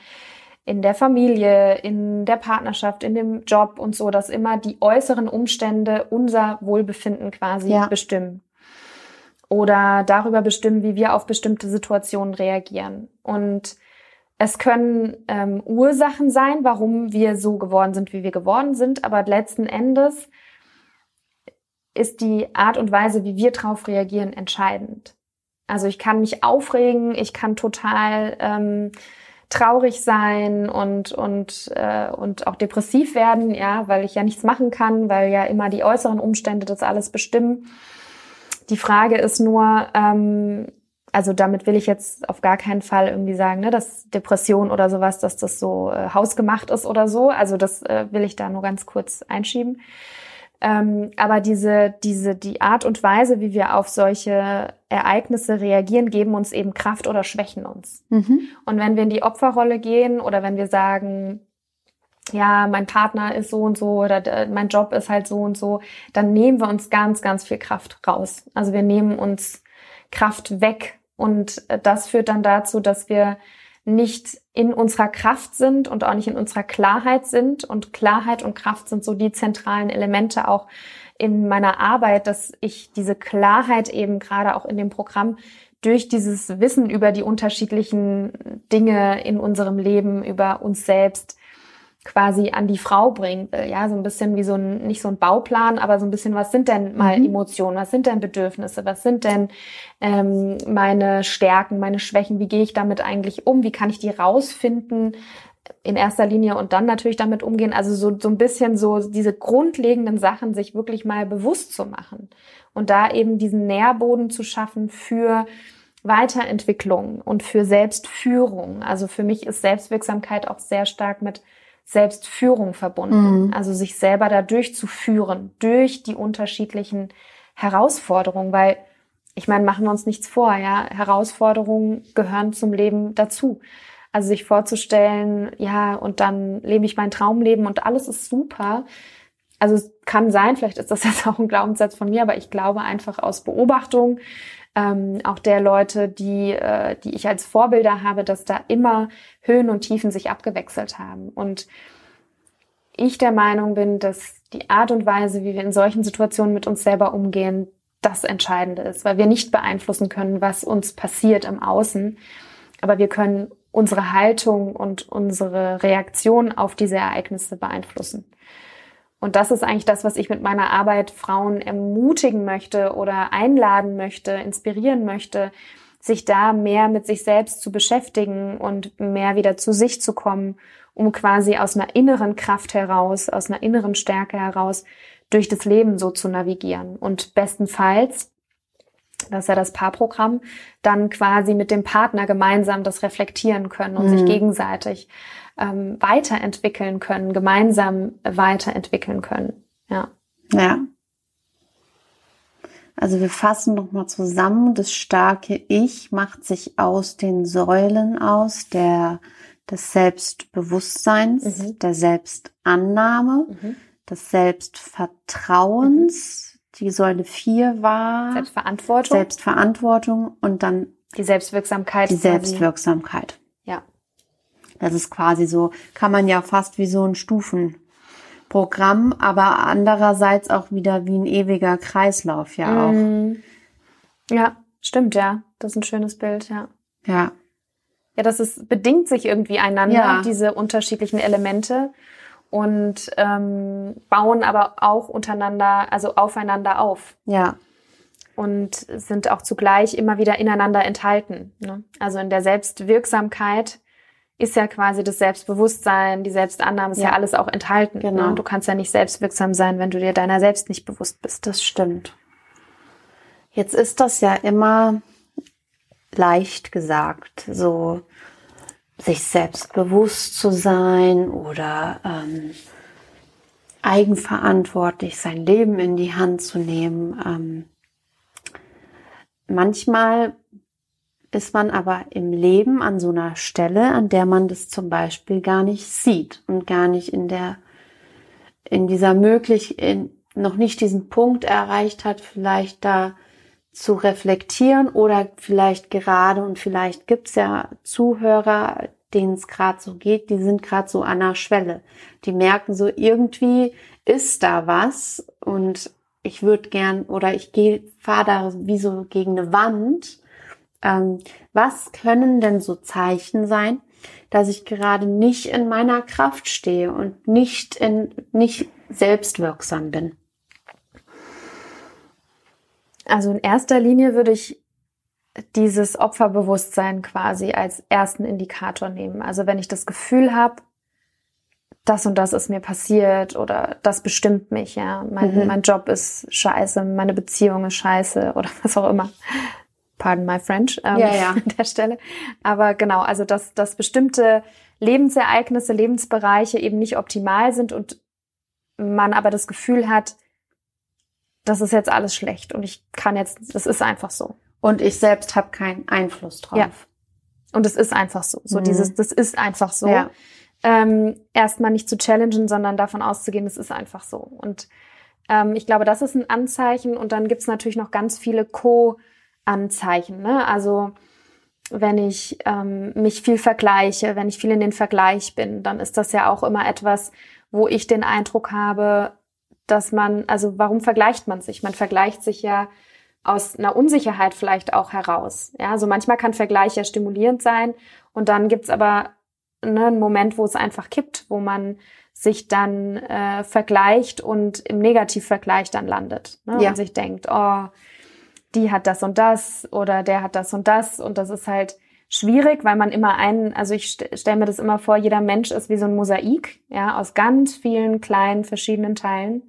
in der Familie, in der Partnerschaft, in dem Job und so, dass immer die äußeren Umstände unser Wohlbefinden quasi ja. bestimmen. Oder darüber bestimmen, wie wir auf bestimmte Situationen reagieren. Und es können ähm, Ursachen sein, warum wir so geworden sind, wie wir geworden sind, aber letzten Endes ist die Art und Weise, wie wir darauf reagieren, entscheidend. Also ich kann mich aufregen, ich kann total ähm, traurig sein und und äh, und auch depressiv werden, ja, weil ich ja nichts machen kann, weil ja immer die äußeren Umstände das alles bestimmen. Die Frage ist nur, ähm, also damit will ich jetzt auf gar keinen Fall irgendwie sagen, ne, dass Depression oder sowas, dass das so äh, hausgemacht ist oder so. Also das äh, will ich da nur ganz kurz einschieben. Ähm, aber diese, diese, die Art und Weise, wie wir auf solche Ereignisse reagieren, geben uns eben Kraft oder schwächen uns. Mhm. Und wenn wir in die Opferrolle gehen oder wenn wir sagen, ja, mein Partner ist so und so oder mein Job ist halt so und so, dann nehmen wir uns ganz, ganz viel Kraft raus. Also wir nehmen uns Kraft weg und das führt dann dazu, dass wir nicht in unserer Kraft sind und auch nicht in unserer Klarheit sind. Und Klarheit und Kraft sind so die zentralen Elemente auch in meiner Arbeit, dass ich diese Klarheit eben gerade auch in dem Programm durch dieses Wissen über die unterschiedlichen Dinge in unserem Leben, über uns selbst, quasi an die Frau bringen will. Ja, so ein bisschen wie so ein, nicht so ein Bauplan, aber so ein bisschen, was sind denn mal mhm. Emotionen, was sind denn Bedürfnisse, was sind denn ähm, meine Stärken, meine Schwächen, wie gehe ich damit eigentlich um, wie kann ich die rausfinden in erster Linie und dann natürlich damit umgehen. Also so, so ein bisschen so diese grundlegenden Sachen sich wirklich mal bewusst zu machen und da eben diesen Nährboden zu schaffen für Weiterentwicklung und für Selbstführung. Also für mich ist Selbstwirksamkeit auch sehr stark mit Selbstführung verbunden. Mhm. Also sich selber da durchzuführen, durch die unterschiedlichen Herausforderungen, weil ich meine, machen wir uns nichts vor, ja, Herausforderungen gehören zum Leben dazu. Also sich vorzustellen, ja, und dann lebe ich mein Traumleben und alles ist super. Also es kann sein, vielleicht ist das jetzt auch ein Glaubenssatz von mir, aber ich glaube einfach aus Beobachtung, ähm, auch der Leute, die, äh, die ich als Vorbilder habe, dass da immer Höhen und Tiefen sich abgewechselt haben. Und ich der Meinung bin, dass die Art und Weise, wie wir in solchen Situationen mit uns selber umgehen, das Entscheidende ist, weil wir nicht beeinflussen können, was uns passiert im Außen, aber wir können unsere Haltung und unsere Reaktion auf diese Ereignisse beeinflussen. Und das ist eigentlich das, was ich mit meiner Arbeit Frauen ermutigen möchte oder einladen möchte, inspirieren möchte, sich da mehr mit sich selbst zu beschäftigen und mehr wieder zu sich zu kommen, um quasi aus einer inneren Kraft heraus, aus einer inneren Stärke heraus durch das Leben so zu navigieren. Und bestenfalls, das ist ja das Paarprogramm, dann quasi mit dem Partner gemeinsam das reflektieren können und mhm. sich gegenseitig ähm, weiterentwickeln können, gemeinsam weiterentwickeln können. Ja. Ja. Also wir fassen nochmal zusammen. Das starke Ich macht sich aus den Säulen aus der, des Selbstbewusstseins, mhm. der Selbstannahme, mhm. des Selbstvertrauens. Mhm. Die Säule 4 war Selbstverantwortung. Selbstverantwortung und dann die Selbstwirksamkeit. Die Selbstwirksamkeit. Das ist quasi so, kann man ja fast wie so ein Stufenprogramm, aber andererseits auch wieder wie ein ewiger Kreislauf ja auch. Mm. Ja, stimmt, ja. Das ist ein schönes Bild, ja. Ja. Ja, das ist, bedingt sich irgendwie einander, ja. diese unterschiedlichen Elemente und ähm, bauen aber auch untereinander, also aufeinander auf. Ja. Und sind auch zugleich immer wieder ineinander enthalten. Ne? Also in der Selbstwirksamkeit ist ja quasi das Selbstbewusstsein, die Selbstannahme ist ja, ja alles auch enthalten. Ne? Genau. Ne? Du kannst ja nicht selbstwirksam sein, wenn du dir deiner selbst nicht bewusst bist. Das stimmt. Jetzt ist das ja immer leicht gesagt, so sich selbst bewusst zu sein oder ähm, eigenverantwortlich sein Leben in die Hand zu nehmen. Ähm, manchmal ist man aber im Leben an so einer Stelle, an der man das zum Beispiel gar nicht sieht und gar nicht in der, in dieser möglich, in, noch nicht diesen Punkt erreicht hat, vielleicht da zu reflektieren oder vielleicht gerade und vielleicht gibt's ja Zuhörer, denen es gerade so geht, die sind gerade so an der Schwelle. Die merken so, irgendwie ist da was und ich würde gern oder ich gehe, fahre da wie so gegen eine Wand ähm, was können denn so Zeichen sein, dass ich gerade nicht in meiner Kraft stehe und nicht in, nicht selbstwirksam bin? Also in erster Linie würde ich dieses Opferbewusstsein quasi als ersten Indikator nehmen. Also wenn ich das Gefühl habe, das und das ist mir passiert oder das bestimmt mich, ja. Mein, mhm. mein Job ist scheiße, meine Beziehung ist scheiße oder was auch immer pardon my French ähm, ja, ja. an der Stelle. Aber genau, also dass, dass bestimmte Lebensereignisse, Lebensbereiche eben nicht optimal sind und man aber das Gefühl hat, das ist jetzt alles schlecht und ich kann jetzt, das ist einfach so. Und ich selbst habe keinen Einfluss drauf. Ja. Und es ist einfach so. So mhm. dieses, das ist einfach so. Ja. ähm, erstmal nicht zu challengen, sondern davon auszugehen, es ist einfach so. Und ähm, ich glaube, das ist ein Anzeichen. Und dann gibt's natürlich noch ganz viele Co-Anzeichen. Ne? Also wenn ich ähm, mich viel vergleiche, wenn ich viel in den Vergleich bin, dann ist das ja auch immer etwas, wo ich den Eindruck habe, dass man, also warum vergleicht man sich? Man vergleicht sich ja aus einer Unsicherheit vielleicht auch heraus. Ja, also manchmal kann Vergleich ja stimulierend sein und dann gibt's aber ne, einen Moment, wo es einfach kippt, wo man sich dann äh, vergleicht und im Negativvergleich dann landet ne, ja. und sich denkt, oh, die hat das und das oder der hat das und das und das ist halt schwierig, weil man immer einen, also ich st stelle mir das immer vor, jeder Mensch ist wie so ein Mosaik, ja, aus ganz vielen kleinen verschiedenen Teilen.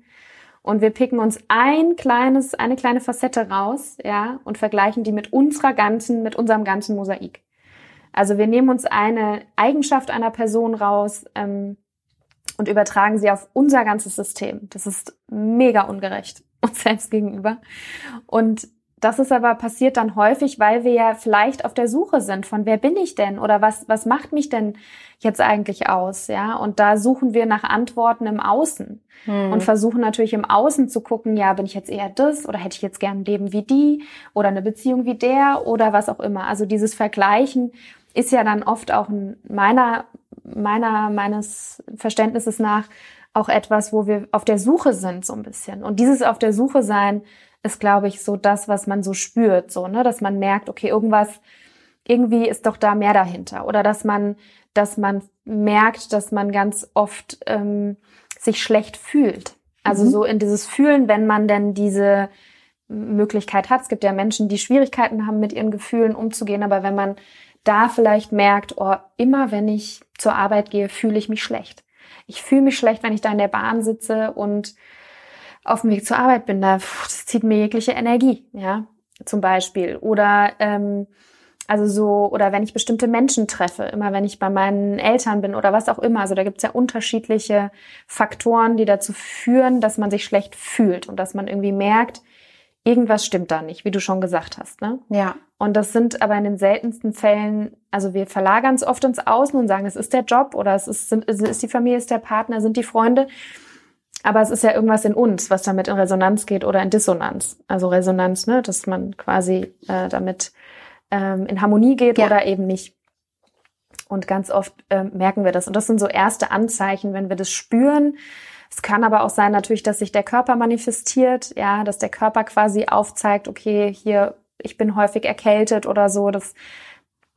Und wir picken uns ein kleines, eine kleine Facette raus, ja, und vergleichen die mit unserer ganzen, mit unserem ganzen Mosaik. Also wir nehmen uns eine Eigenschaft einer Person raus ähm, und übertragen sie auf unser ganzes System. Das ist mega ungerecht uns selbst gegenüber. Und das ist aber passiert dann häufig, weil wir ja vielleicht auf der Suche sind von wer bin ich denn oder was was macht mich denn jetzt eigentlich aus, ja? Und da suchen wir nach Antworten im Außen hm. und versuchen natürlich im Außen zu gucken, ja, bin ich jetzt eher das oder hätte ich jetzt gern ein Leben wie die oder eine Beziehung wie der oder was auch immer. Also dieses Vergleichen ist ja dann oft auch meiner meiner meines Verständnisses nach auch etwas, wo wir auf der Suche sind so ein bisschen. Und dieses auf der Suche sein ist, glaube ich, so das, was man so spürt, so, ne, dass man merkt, okay, irgendwas, irgendwie ist doch da mehr dahinter. Oder dass man, dass man merkt, dass man ganz oft ähm, sich schlecht fühlt. Also mhm. so in dieses Fühlen, wenn man denn diese Möglichkeit hat. Es gibt ja Menschen, die Schwierigkeiten haben, mit ihren Gefühlen umzugehen, aber wenn man da vielleicht merkt, oh, immer wenn ich zur Arbeit gehe, fühle ich mich schlecht. Ich fühle mich schlecht, wenn ich da in der Bahn sitze und auf dem Weg zur Arbeit bin, da pff, das zieht mir jegliche Energie, ja, zum Beispiel. Oder ähm, also so, oder wenn ich bestimmte Menschen treffe, immer wenn ich bei meinen Eltern bin oder was auch immer. Also da gibt's ja unterschiedliche Faktoren, die dazu führen, dass man sich schlecht fühlt und dass man irgendwie merkt, irgendwas stimmt da nicht, wie du schon gesagt hast. Ne? Ja. Und das sind aber in den seltensten Fällen, also wir verlagern es oft ins Außen und sagen, es ist der Job oder es ist, es ist die Familie, es ist der Partner, sind die Freunde. Aber es ist ja irgendwas in uns, was damit in Resonanz geht oder in Dissonanz. Also Resonanz, ne, dass man quasi äh, damit ähm, in Harmonie geht ja. oder eben nicht. Und ganz oft ähm, merken wir das. Und das sind so erste Anzeichen, wenn wir das spüren. Es kann aber auch sein natürlich, dass sich der Körper manifestiert, ja, dass der Körper quasi aufzeigt, okay, hier, ich bin häufig erkältet oder so. Das,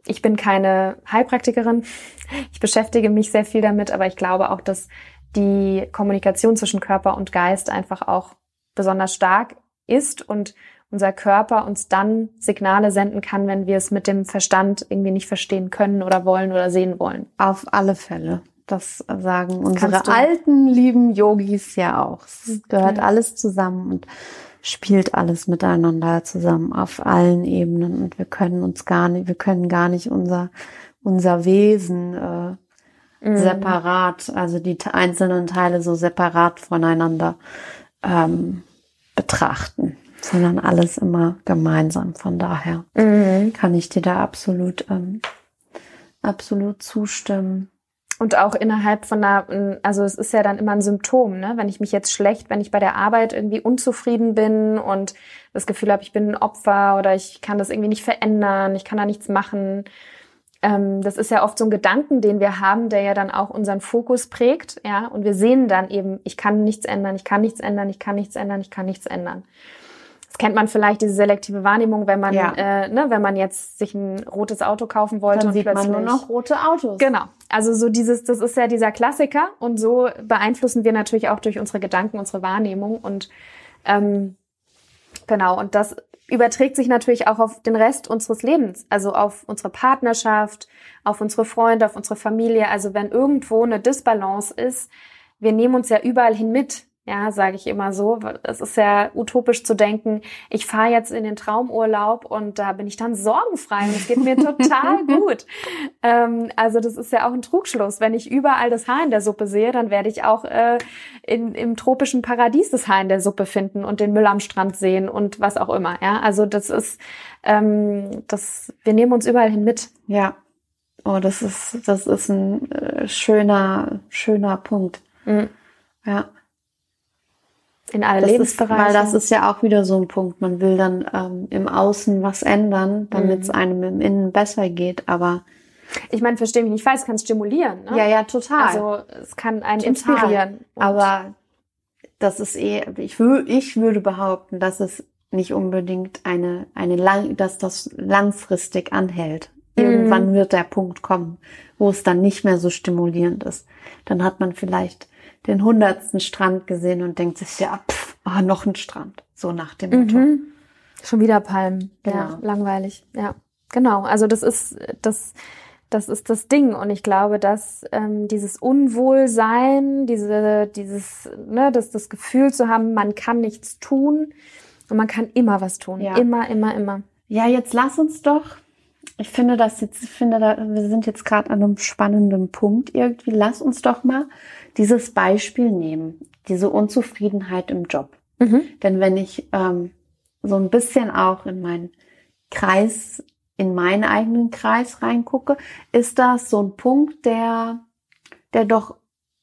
ich bin keine Heilpraktikerin. Ich beschäftige mich sehr viel damit, aber ich glaube auch, dass die Kommunikation zwischen Körper und Geist einfach auch besonders stark ist und unser Körper uns dann Signale senden kann, wenn wir es mit dem Verstand irgendwie nicht verstehen können oder wollen oder sehen wollen. Auf alle Fälle. Das sagen unsere alten, lieben Yogis ja auch. Es gehört ja. alles zusammen und spielt alles miteinander zusammen auf allen Ebenen und wir können uns gar nicht, wir können gar nicht unser, unser Wesen äh, mhm. separat, also die einzelnen Teile so separat voneinander ähm, betrachten, sondern alles immer gemeinsam. Von daher mhm. kann ich dir da absolut, ähm, absolut zustimmen. Und auch innerhalb von einer, also es ist ja dann immer ein Symptom, ne? Wenn ich mich jetzt schlecht, wenn ich bei der Arbeit irgendwie unzufrieden bin und das Gefühl habe, ich bin ein Opfer oder ich kann das irgendwie nicht verändern, ich kann da nichts machen, ähm, das ist ja oft so ein Gedanken, den wir haben, der ja dann auch unseren Fokus prägt, ja, und wir sehen dann eben, ich kann nichts ändern, ich kann nichts ändern, ich kann nichts ändern, ich kann nichts ändern. Das kennt man vielleicht, diese selektive Wahrnehmung, wenn man, ja. äh, ne, wenn man jetzt sich ein rotes Auto kaufen wollte dann und sieht plötzlich, man nur noch rote Autos. Genau. Also so dieses, das ist ja dieser Klassiker und so beeinflussen wir natürlich auch durch unsere Gedanken, unsere Wahrnehmung und ähm, genau, und das überträgt sich natürlich auch auf den Rest unseres Lebens, also auf unsere Partnerschaft, auf unsere Freunde, auf unsere Familie. Also wenn irgendwo eine Disbalance ist, wir nehmen uns ja überall hin mit. Ja, sage ich immer so. Es ist ja utopisch zu denken, ich fahre jetzt in den Traumurlaub und da bin ich dann sorgenfrei und es geht mir total gut. Ähm, also das ist ja auch ein Trugschluss. Wenn ich überall das Haar in der Suppe sehe, dann werde ich auch äh, in, im tropischen Paradies das Haar in der Suppe finden und den Müll am Strand sehen und was auch immer. Ja, also das ist, ähm, das, wir nehmen uns überall hin mit. Ja, Oh, das ist, das ist ein äh, schöner, schöner Punkt. Mhm. Ja. In alle das Lebensbereiche. Ist, weil das ist ja auch wieder so ein Punkt. Man will dann ähm, im Außen was ändern, damit es mhm. einem im Innen besser geht, aber ich meine, verstehe mich nicht falsch, es kann stimulieren. Ne? Ja, ja, total. Also es kann einen total. inspirieren. Aber das ist eh, ich, würde, ich würde behaupten, dass es nicht unbedingt eine, eine lang, dass das langfristig anhält. Irgendwann mm. wird der Punkt kommen, wo es dann nicht mehr so stimulierend ist. Dann hat man vielleicht den hundertsten Strand gesehen und denkt sich, ja, pff, oh, noch ein Strand. So nach dem Motto. Mhm. Schon wieder Palmen. Genau. Ja, langweilig. Ja, genau. Also das ist, das, das ist das Ding. Und ich glaube, dass ähm, dieses Unwohlsein, diese, dieses, ne, das, das Gefühl zu haben, man kann nichts tun und man kann immer was tun. Ja. Immer, immer, immer. Ja, jetzt lass uns doch. Ich finde das jetzt, ich finde, da, wir sind jetzt gerade an einem spannenden Punkt irgendwie. Lass uns doch mal dieses Beispiel nehmen, diese Unzufriedenheit im Job. Mhm. Denn wenn ich ähm, so ein bisschen auch in meinen Kreis in meinen eigenen Kreis reingucke, ist das so ein Punkt, der, der doch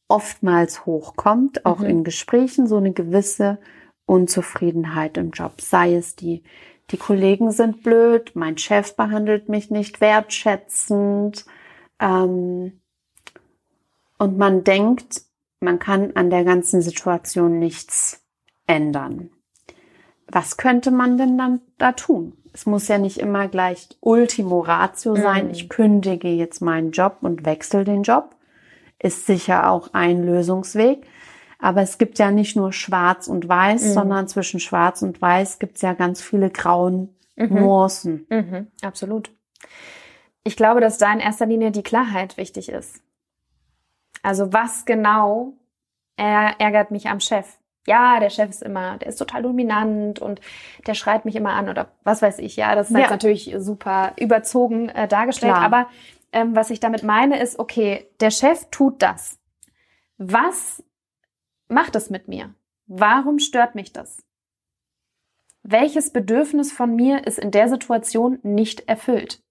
oftmals hochkommt, auch mhm. in Gesprächen, so eine gewisse Unzufriedenheit im Job. Sei es die, die Kollegen sind blöd, mein Chef behandelt mich nicht wertschätzend, ähm, und man denkt, man kann an der ganzen Situation nichts ändern. Was könnte man denn dann da tun? es muss ja nicht immer gleich Ultimo Ratio sein. Mhm. Ich kündige jetzt meinen Job und wechsle den Job. Ist sicher auch ein Lösungsweg. Aber es gibt ja nicht nur Schwarz und Weiß, mhm. sondern zwischen Schwarz und Weiß gibt es ja ganz viele grauen mhm. Nuancen. Mhm. Absolut. Ich glaube, dass da in erster Linie die Klarheit wichtig ist. Also was genau ärgert mich am Chef? ja, der Chef ist immer, der ist total dominant und der schreit mich immer an oder was weiß ich. Ja, das ist ja. jetzt natürlich super überzogen äh, dargestellt. Klar. Aber ähm, was ich damit meine ist, okay, der Chef tut das. Was macht es mit mir? Warum stört mich das? Welches Bedürfnis von mir ist in der Situation nicht erfüllt?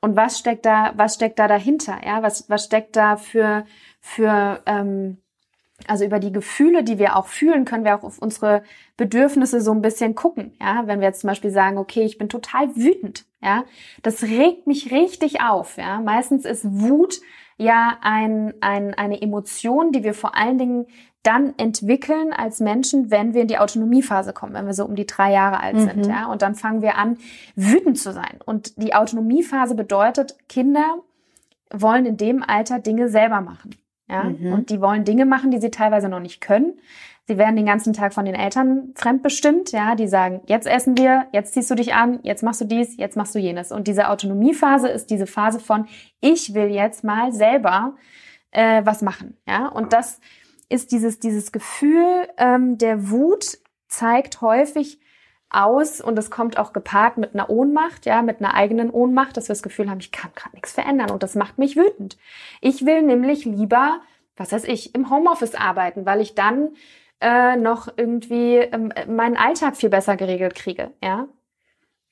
Und was steckt da, was steckt da dahinter? Ja, was, was steckt da für, für ähm, also über die Gefühle, die wir auch fühlen, können wir auch auf unsere Bedürfnisse so ein bisschen gucken. Ja, wenn wir jetzt zum Beispiel sagen, okay, ich bin total wütend. Ja, das regt mich richtig auf. Ja, meistens ist Wut ja ein, ein, eine Emotion, die wir vor allen Dingen dann entwickeln als Menschen, wenn wir in die Autonomiephase kommen, wenn wir so um die drei Jahre alt sind. Mhm. Ja, und dann fangen wir an, wütend zu sein. Und die Autonomiephase bedeutet, Kinder wollen in dem Alter Dinge selber machen. Ja? Mhm. Und die wollen Dinge machen, die sie teilweise noch nicht können. Sie werden den ganzen Tag von den Eltern fremdbestimmt, ja, die sagen, jetzt essen wir, jetzt ziehst du dich an, jetzt machst du dies, jetzt machst du jenes. Und diese Autonomiephase ist diese Phase von, ich will jetzt mal selber äh, was machen, ja. Und das ist dieses, dieses Gefühl ähm, der Wut zeigt häufig aus und es kommt auch gepaart mit einer Ohnmacht, ja, mit einer eigenen Ohnmacht, dass wir das Gefühl haben, ich kann gerade nichts verändern und das macht mich wütend. Ich will nämlich lieber, was weiß ich, im Homeoffice arbeiten, weil ich dann äh, noch irgendwie ähm, meinen Alltag viel besser geregelt kriege, ja.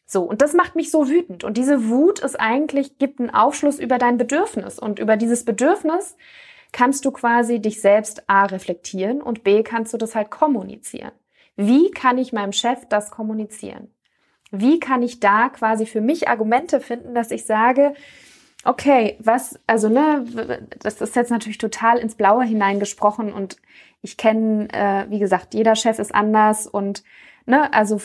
So, und das macht mich so wütend. Und diese Wut ist eigentlich, gibt einen Aufschluss über dein Bedürfnis. Und über dieses Bedürfnis kannst du quasi dich selbst A reflektieren und B kannst du das halt kommunizieren. Wie kann ich meinem Chef das kommunizieren? Wie kann ich da quasi für mich Argumente finden, dass ich sage, okay, was, also ne, das ist jetzt natürlich total ins Blaue hineingesprochen und ich kenne, äh, wie gesagt, jeder Chef ist anders und ne, also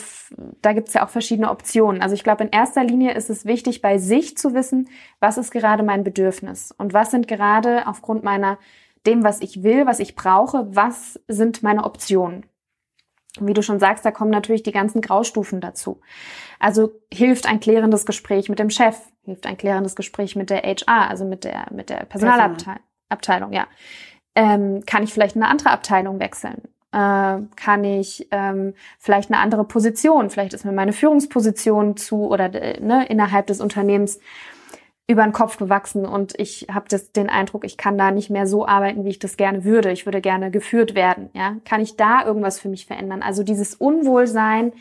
da gibt's ja auch verschiedene Optionen. Also ich glaube, in erster Linie ist es wichtig, bei sich zu wissen, was ist gerade mein Bedürfnis und was sind gerade aufgrund meiner dem, was ich will, was ich brauche, was sind meine Optionen. Wie du schon sagst, da kommen natürlich die ganzen Graustufen dazu. Also hilft ein klärendes Gespräch mit dem Chef, hilft ein klärendes Gespräch mit der HR, also mit der, mit der Personalabteilung, ja. Ähm, kann ich vielleicht eine andere Abteilung wechseln? Äh, kann ich ähm, vielleicht eine andere Position, vielleicht ist mir meine Führungsposition zu oder äh, ne, innerhalb des Unternehmens über den Kopf gewachsen und ich habe den Eindruck, ich kann da nicht mehr so arbeiten, wie ich das gerne würde. Ich würde gerne geführt werden. Ja, kann ich da irgendwas für mich verändern? Also dieses Unwohlsein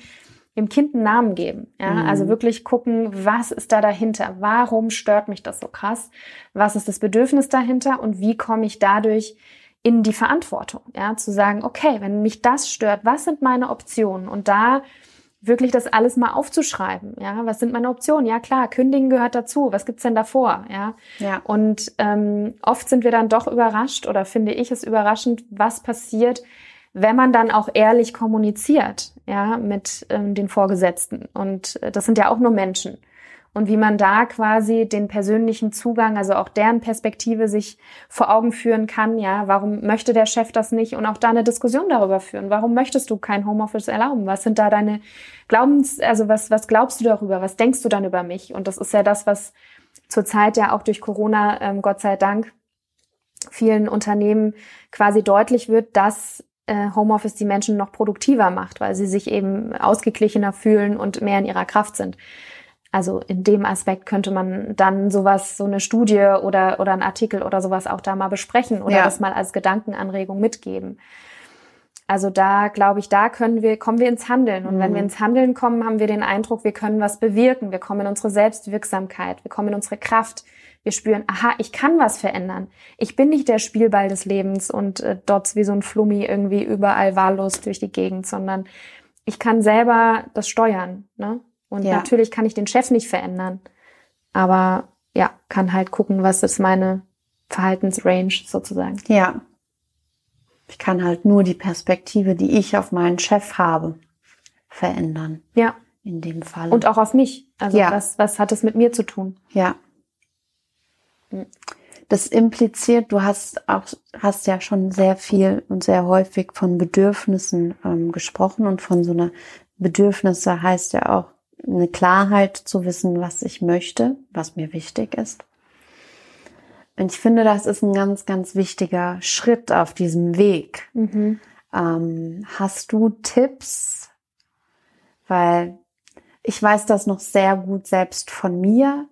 dem Kind einen Namen geben. Ja? Mhm. Also wirklich gucken, was ist da dahinter? Warum stört mich das so krass? Was ist das Bedürfnis dahinter? Und wie komme ich dadurch in die Verantwortung? Ja, zu sagen, okay, wenn mich das stört, was sind meine Optionen? Und da wirklich das alles mal aufzuschreiben. Ja, was sind meine Optionen? Ja, klar, kündigen gehört dazu. Was gibt's denn davor? Ja, ja. Und ähm, oft sind wir dann doch überrascht oder finde ich es überraschend, was passiert, wenn man dann auch ehrlich kommuniziert, ja, mit ähm, den Vorgesetzten. Und äh, das sind ja auch nur Menschen. Und wie man da quasi den persönlichen Zugang, also auch deren Perspektive sich vor Augen führen kann, ja, warum möchte der Chef das nicht? Und auch da eine Diskussion darüber führen. Warum möchtest du kein Homeoffice erlauben? Was sind da deine Glaubens, also was, was glaubst du darüber? Was denkst du dann über mich? Und das ist ja das, was zurzeit ja auch durch Corona, ähm, Gott sei Dank, vielen Unternehmen quasi deutlich wird, dass Homeoffice die Menschen noch produktiver macht, weil sie sich eben ausgeglichener fühlen und mehr in ihrer Kraft sind. Also in dem Aspekt könnte man dann sowas, so eine Studie oder, oder ein Artikel oder sowas auch da mal besprechen oder ja. das mal als Gedankenanregung mitgeben. Also da glaube ich, da können wir, kommen wir ins Handeln. Und mhm. wenn wir ins Handeln kommen, haben wir den Eindruck, wir können was bewirken. Wir kommen in unsere Selbstwirksamkeit. Wir kommen in unsere Kraft. Wir spüren, aha, ich kann was verändern. Ich bin nicht der Spielball des Lebens und äh, dort wie so ein Flummi irgendwie überall wahllos durch die Gegend, sondern ich kann selber das steuern. Ne? Und ja. natürlich kann ich den Chef nicht verändern. Aber ja, kann halt gucken, was ist meine Verhaltensrange sozusagen. Ja. Ich kann halt nur die Perspektive, die ich auf meinen Chef habe, verändern. Ja. In dem Fall. Und auch auf mich. Also ja. was, was hat es mit mir zu tun? Ja. Das impliziert, du hast auch, hast ja schon sehr viel und sehr häufig von Bedürfnissen ähm, gesprochen und von so einer Bedürfnisse heißt ja auch eine Klarheit zu wissen, was ich möchte, was mir wichtig ist. Und ich finde, das ist ein ganz, ganz wichtiger Schritt auf diesem Weg. Mhm. Ähm, hast du Tipps? Weil ich weiß das noch sehr gut selbst von mir,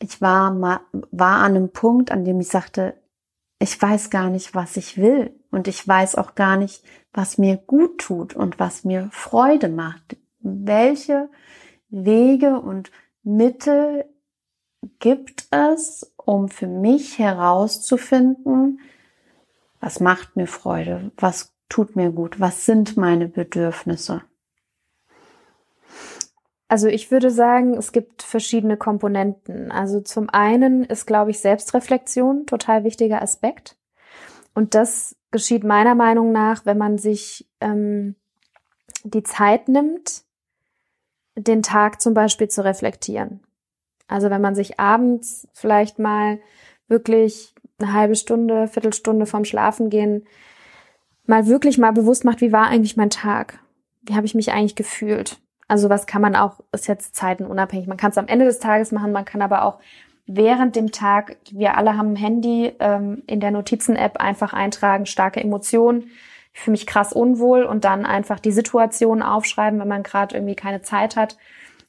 ich war mal, war an einem Punkt, an dem ich sagte, ich weiß gar nicht, was ich will und ich weiß auch gar nicht, was mir gut tut und was mir Freude macht. Welche Wege und Mittel gibt es, um für mich herauszufinden, was macht mir Freude, was tut mir gut, was sind meine Bedürfnisse? Also ich würde sagen, es gibt verschiedene Komponenten. Also zum einen ist, glaube ich, Selbstreflexion total wichtiger Aspekt. Und das geschieht meiner Meinung nach, wenn man sich ähm, die Zeit nimmt, den Tag zum Beispiel zu reflektieren. Also wenn man sich abends vielleicht mal wirklich eine halbe Stunde, Viertelstunde vorm Schlafengehen mal wirklich mal bewusst macht, wie war eigentlich mein Tag? Wie habe ich mich eigentlich gefühlt? Also was kann man auch, ist jetzt zeitenunabhängig. Man kann es am Ende des Tages machen, man kann aber auch während dem Tag, wir alle haben ein Handy, ähm, in der Notizen-App einfach eintragen, starke Emotionen. Ich fühle mich krass unwohl und dann einfach die Situation aufschreiben, wenn man gerade irgendwie keine Zeit hat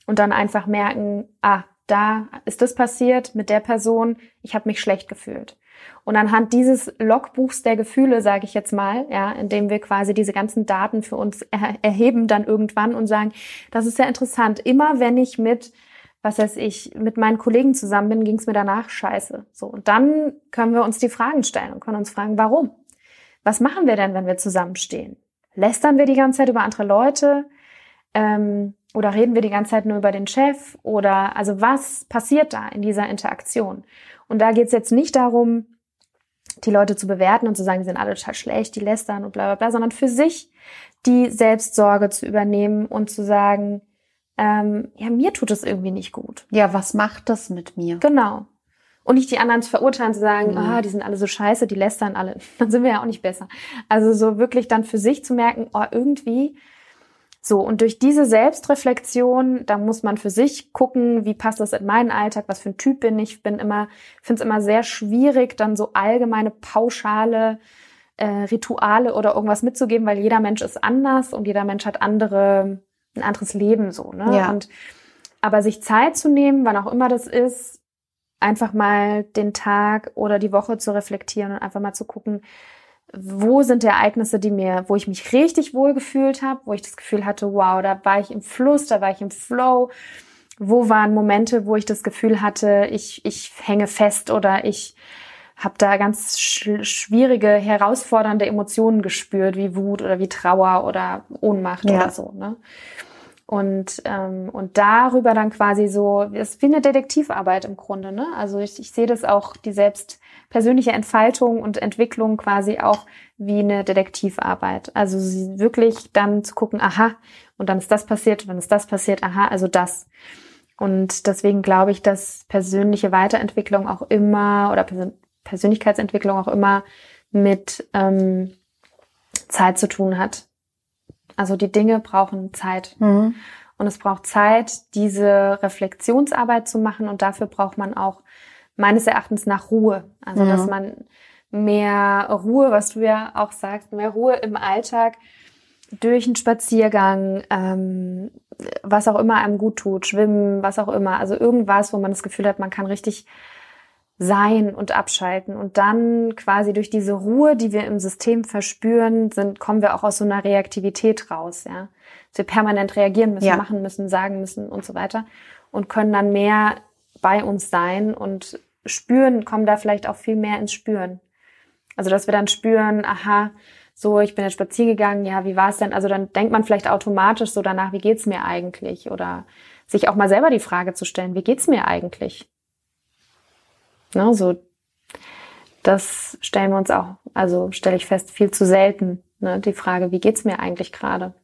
und dann einfach merken, ah, da ist das passiert mit der Person, ich habe mich schlecht gefühlt. Und anhand dieses Logbuchs der Gefühle, sage ich jetzt mal, ja, indem wir quasi diese ganzen Daten für uns er erheben dann irgendwann und sagen, das ist ja interessant. Immer wenn ich mit, was weiß ich, mit meinen Kollegen zusammen bin, ging es mir danach scheiße. So und dann können wir uns die Fragen stellen und können uns fragen, warum? Was machen wir denn, wenn wir zusammenstehen? Lästern wir die ganze Zeit über andere Leute? Ähm, oder reden wir die ganze Zeit nur über den Chef? Oder also was passiert da in dieser Interaktion? Und da geht es jetzt nicht darum, die Leute zu bewerten und zu sagen, die sind alle total schlecht, die lästern und bla bla bla, sondern für sich die Selbstsorge zu übernehmen und zu sagen, ähm, ja, mir tut es irgendwie nicht gut. Ja, was macht das mit mir? Genau. Und nicht die anderen zu verurteilen, zu sagen, mhm. ah, die sind alle so scheiße, die lästern alle. Dann sind wir ja auch nicht besser. Also so wirklich dann für sich zu merken, oh, irgendwie so, und durch diese Selbstreflexion, da muss man für sich gucken, wie passt das in meinen Alltag, was für ein Typ bin ich. bin immer, finde es immer sehr schwierig, dann so allgemeine, pauschale äh, Rituale oder irgendwas mitzugeben, weil jeder Mensch ist anders und jeder Mensch hat andere, ein anderes Leben so. Ne? Ja. Und aber sich Zeit zu nehmen, wann auch immer das ist, einfach mal den Tag oder die Woche zu reflektieren und einfach mal zu gucken, wo sind die Ereignisse, die mir, wo ich mich richtig wohl gefühlt habe, wo ich das Gefühl hatte, wow, da war ich im Fluss, da war ich im Flow. Wo waren Momente, wo ich das Gefühl hatte, ich, ich hänge fest oder ich habe da ganz schwierige, herausfordernde Emotionen gespürt, wie Wut oder wie Trauer oder Ohnmacht ja. oder so. Ne? Und, ähm, und darüber dann quasi so, das ist wie eine Detektivarbeit im Grunde. Ne? Also ich, ich sehe das auch, die selbst persönliche Entfaltung und Entwicklung quasi auch wie eine Detektivarbeit. Also wirklich dann zu gucken, aha, und dann ist das passiert, und dann ist das passiert, aha, also das. Und deswegen glaube ich, dass persönliche Weiterentwicklung auch immer oder Persön Persönlichkeitsentwicklung auch immer mit ähm, Zeit zu tun hat. Also die Dinge brauchen Zeit. Mhm. Und es braucht Zeit, diese Reflexionsarbeit zu machen. Und dafür braucht man auch meines Erachtens nach Ruhe. Also, mhm. dass man mehr Ruhe, was du ja auch sagst, mehr Ruhe im Alltag durch einen Spaziergang, ähm, was auch immer einem gut tut, schwimmen, was auch immer. Also irgendwas, wo man das Gefühl hat, man kann richtig sein und abschalten. Und dann quasi durch diese Ruhe, die wir im System verspüren, sind, kommen wir auch aus so einer Reaktivität raus, ja. Dass wir permanent reagieren müssen, ja. machen müssen, sagen müssen und so weiter. Und können dann mehr bei uns sein und spüren, kommen da vielleicht auch viel mehr ins Spüren. Also, dass wir dann spüren, aha, so, ich bin jetzt spazieren gegangen, ja, wie war es denn? Also dann denkt man vielleicht automatisch so danach, wie geht's mir eigentlich? Oder sich auch mal selber die Frage zu stellen, wie geht's mir eigentlich? Ne, so, das stellen wir uns auch, also stelle ich fest, viel zu selten. Ne, die Frage, wie geht's mir eigentlich gerade?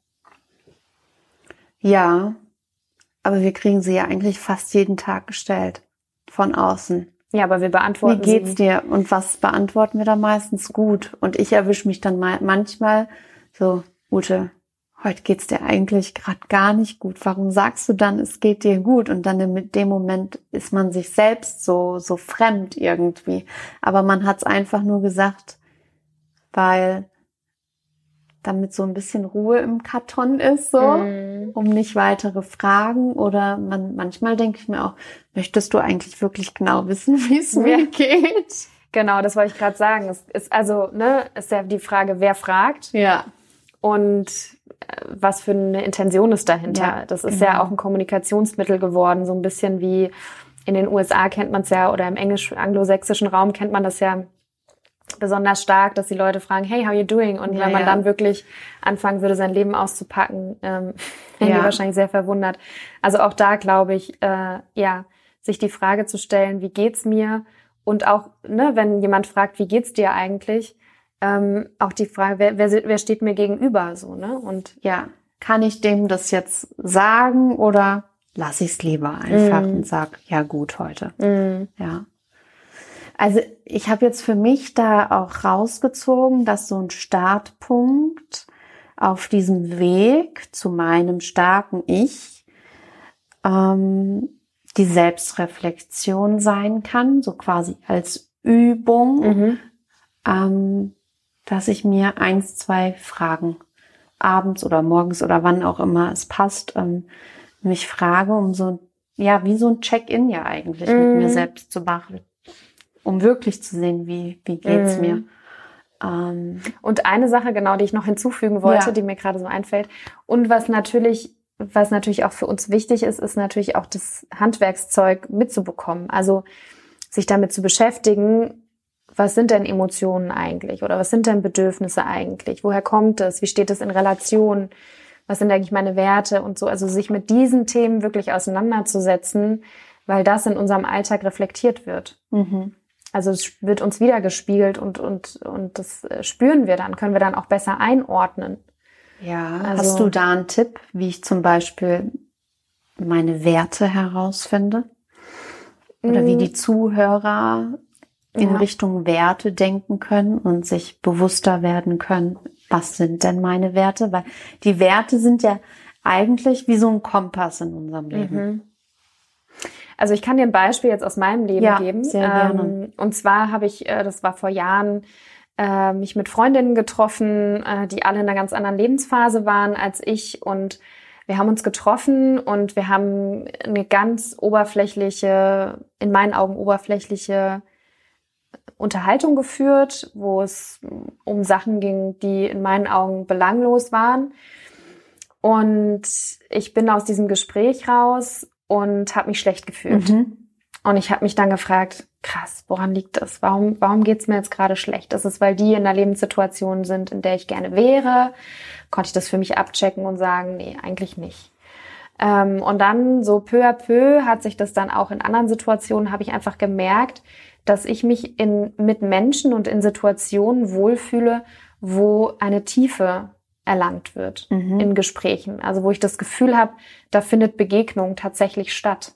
Ja, aber wir kriegen sie ja eigentlich fast jeden Tag gestellt von außen. Ja, aber wir beantworten. Wie geht's dir? Und was beantworten wir da meistens gut? Und ich erwische mich dann mal manchmal so, Ute, heute geht's dir eigentlich gerade gar nicht gut. Warum sagst du dann, es geht dir gut? Und dann in dem Moment ist man sich selbst so, so fremd irgendwie. Aber man hat's einfach nur gesagt, weil damit so ein bisschen Ruhe im Karton ist, so, mm. um nicht weitere Fragen. Oder man, manchmal denke ich mir auch, möchtest du eigentlich wirklich genau wissen, wie es mir geht? Genau, das wollte ich gerade sagen. Es ist also, ne, ist ja die Frage, wer fragt. Ja. Und was für eine Intention ist dahinter. Ja, das ist genau. ja auch ein Kommunikationsmittel geworden, so ein bisschen wie in den USA kennt man es ja oder im englisch-anglosächsischen Raum kennt man das ja besonders stark, dass die Leute fragen, hey, how you doing? Und ja, wenn man ja. dann wirklich anfangen würde, sein Leben auszupacken, ähm, wären ja. die wahrscheinlich sehr verwundert. Also auch da glaube ich, äh, ja, sich die Frage zu stellen, wie geht's mir? Und auch, ne, wenn jemand fragt, wie geht's dir eigentlich? ähm, auch die Frage, wer, wer, wer steht mir gegenüber so, ne? Und ja, kann ich dem das jetzt sagen oder lasse ich es lieber einfach mm. und sag, ja gut, heute. Mm. Ja. Also ich habe jetzt für mich da auch rausgezogen, dass so ein Startpunkt auf diesem Weg zu meinem starken Ich ähm, die Selbstreflexion sein kann, so quasi als Übung, mhm. ähm, dass ich mir eins, zwei Fragen abends oder morgens oder wann auch immer es passt, ähm, mich frage, um so, ja, wie so ein Check-in ja eigentlich mm. mit mir mhm. selbst zu machen, um wirklich zu sehen, wie, wie geht's mm. mir. Ähm, und eine Sache genau, die ich noch hinzufügen wollte, ja. die mir gerade so einfällt und was natürlich was natürlich auch für uns wichtig ist, ist natürlich auch das Handwerkszeug mitzubekommen. Also sich damit zu beschäftigen, was sind denn Emotionen eigentlich oder was sind denn Bedürfnisse eigentlich? Woher kommt es? Wie steht es in Relation? Was sind eigentlich meine Werte und so? Also sich mit diesen Themen wirklich auseinanderzusetzen, weil das in unserem Alltag reflektiert wird. Mhm. Also es wird uns wiedergespiegelt und, und, und das äh, spüren wir dann, können wir dann auch besser einordnen. Ja, also, hast du da einen Tipp, wie ich zum Beispiel meine Werte herausfinde? Oder wie mm. die Zuhörer in ja. Richtung Werte denken können und sich bewusster werden können, was sind denn meine Werte? Weil die Werte sind ja eigentlich wie so ein Kompass in unserem Leben. Mhm. Also ich kann dir ein Beispiel jetzt aus meinem Leben ja, geben. Sehr gerne. Ähm, und zwar habe ich, äh, das war vor Jahren, äh, mich mit Freundinnen getroffen, äh, die alle in einer ganz anderen Lebensphase waren als ich und wir haben uns getroffen und wir haben eine ganz oberflächliche, in meinen Augen oberflächliche Unterhaltung geführt, wo es um Sachen ging, die in meinen Augen belanglos waren. Und ich bin aus diesem Gespräch raus und habe mich schlecht gefühlt. Mhm. Und ich habe mich dann gefragt, krass, woran liegt das? Warum, warum geht's mir jetzt gerade schlecht? Ist es, weil die in einer Lebenssituation sind, in der ich gerne wäre? Konnte ich das für mich abchecken und sagen, nee, eigentlich nicht. Ähm, und dann so peu à peu hat sich das dann auch in anderen Situationen, habe ich einfach gemerkt, dass ich mich in, mit Menschen und in Situationen wohlfühle, wo eine Tiefe erlangt wird mhm. in Gesprächen. Also wo ich das Gefühl habe, da findet Begegnung tatsächlich statt.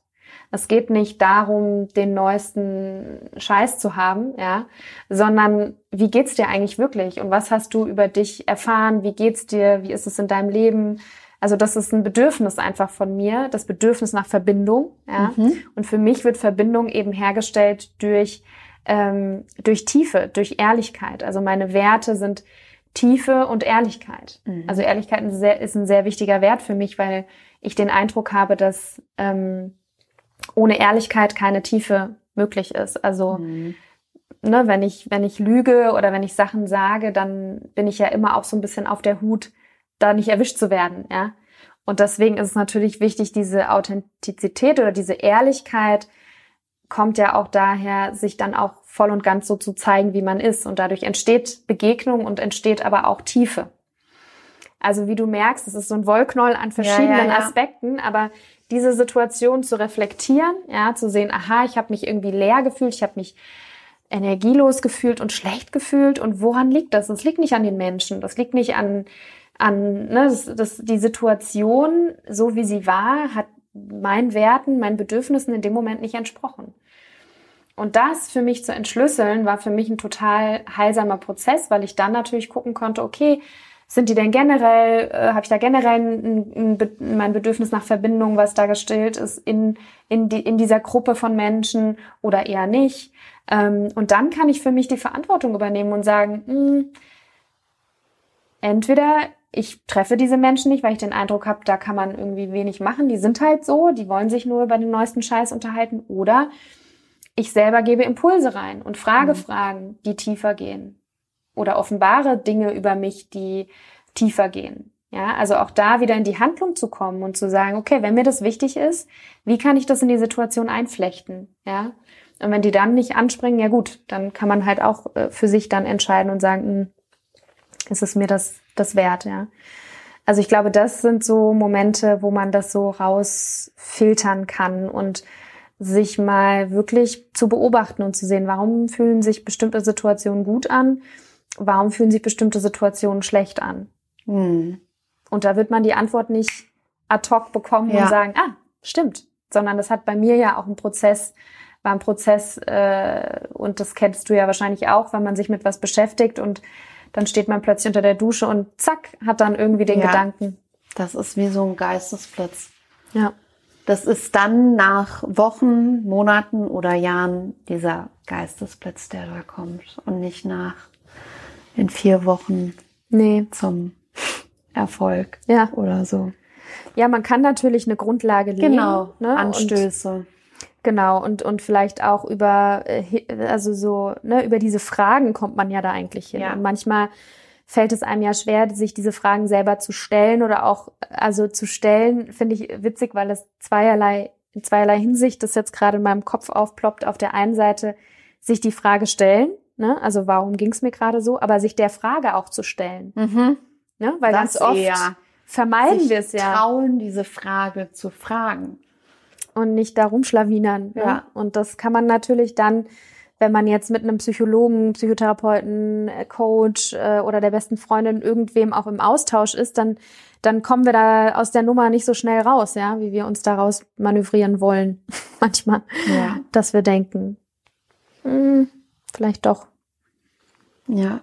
Es geht nicht darum, den neuesten Scheiß zu haben, ja, sondern wie geht's dir eigentlich wirklich und was hast du über dich erfahren? Wie geht's dir? Wie ist es in deinem Leben? Also das ist ein Bedürfnis einfach von mir, das Bedürfnis nach Verbindung. Ja? Mhm. Und für mich wird Verbindung eben hergestellt durch ähm, durch Tiefe, durch Ehrlichkeit. Also meine Werte sind Tiefe und Ehrlichkeit. Mhm. Also Ehrlichkeit ist, sehr, ist ein sehr wichtiger Wert für mich, weil ich den Eindruck habe, dass ähm, ohne Ehrlichkeit keine Tiefe möglich ist. Also mhm. ne, wenn ich wenn ich lüge oder wenn ich Sachen sage, dann bin ich ja immer auch so ein bisschen auf der Hut, da nicht erwischt zu werden. Ja. Und deswegen ist es natürlich wichtig, diese Authentizität oder diese Ehrlichkeit kommt ja auch daher, sich dann auch voll und ganz so zu zeigen, wie man ist. Und dadurch entsteht Begegnung und entsteht aber auch Tiefe. Also wie du merkst, es ist so ein Wollknoll an verschiedenen ja, ja, ja. Aspekten, aber diese Situation zu reflektieren, ja, zu sehen, aha, ich habe mich irgendwie leer gefühlt, ich habe mich energielos gefühlt und schlecht gefühlt und woran liegt das? Das liegt nicht an den Menschen, das liegt nicht an an ne, das, das, die Situation, so wie sie war, hat meinen Werten, meinen Bedürfnissen in dem Moment nicht entsprochen. Und das für mich zu entschlüsseln, war für mich ein total heilsamer Prozess, weil ich dann natürlich gucken konnte, okay, sind die denn generell, äh, habe ich da generell ein, ein, ein, mein Bedürfnis nach Verbindung, was da gestillt ist in, in, die, in dieser Gruppe von Menschen oder eher nicht? Ähm, und dann kann ich für mich die Verantwortung übernehmen und sagen, mh, hm, entweder ich treffe diese Menschen nicht, weil ich den Eindruck habe, da kann man irgendwie wenig machen. Die sind halt so, die wollen sich nur über den neuesten Scheiß unterhalten. Oder ich selber gebe Impulse rein und frage mhm. Fragen, die tiefer gehen. Oder offenbare Dinge über mich, die tiefer gehen. Ja, also auch da wieder in die Handlung zu kommen und zu sagen, okay, wenn mir das wichtig ist, wie kann ich das in die Situation einflechten? Ja. Und wenn die dann nicht anspringen, ja gut, dann kann man halt auch äh, für sich dann entscheiden und sagen, hm, ist es mir das das wert, ja. Also ich glaube, das sind so Momente, wo man das so rausfiltern kann und sich mal wirklich zu beobachten und zu sehen, warum fühlen sich bestimmte Situationen gut an, warum fühlen sich bestimmte Situationen schlecht an. Hm. Und da wird man die Antwort nicht ad hoc bekommen ja. und sagen, ah, stimmt, sondern das hat bei mir ja auch ein Prozess, war ein Prozess äh, und das kennst du ja wahrscheinlich auch, wenn man sich mit was beschäftigt und dann steht man plötzlich unter der Dusche und zack, hat dann irgendwie den ja, Gedanken. Das ist wie so ein Geistesblitz. Ja. Das ist dann nach Wochen, Monaten oder Jahren dieser Geistesblitz, der da kommt und nicht nach in vier Wochen nee. zum Erfolg ja. oder so. Ja, man kann natürlich eine Grundlage legen. Genau, ne? Anstöße. Genau, und, und vielleicht auch über, äh, also so, ne, über diese Fragen kommt man ja da eigentlich hin. Ja. Und manchmal fällt es einem ja schwer, sich diese Fragen selber zu stellen oder auch, also zu stellen, finde ich witzig, weil es zweierlei, in zweierlei Hinsicht das jetzt gerade in meinem Kopf aufploppt. Auf der einen Seite sich die Frage stellen, ne, also warum ging es mir gerade so, aber sich der Frage auch zu stellen. Mhm. Ne, weil das ganz oft vermeiden wir es ja. trauen, diese Frage zu fragen und nicht darum schlawinern. Ja. Ne? Und das kann man natürlich dann, wenn man jetzt mit einem Psychologen, Psychotherapeuten, äh, Coach äh, oder der besten Freundin irgendwem auch im Austausch ist, dann dann kommen wir da aus der Nummer nicht so schnell raus, ja, wie wir uns daraus manövrieren wollen. Manchmal, ja. dass wir denken, hm, vielleicht doch. Ja.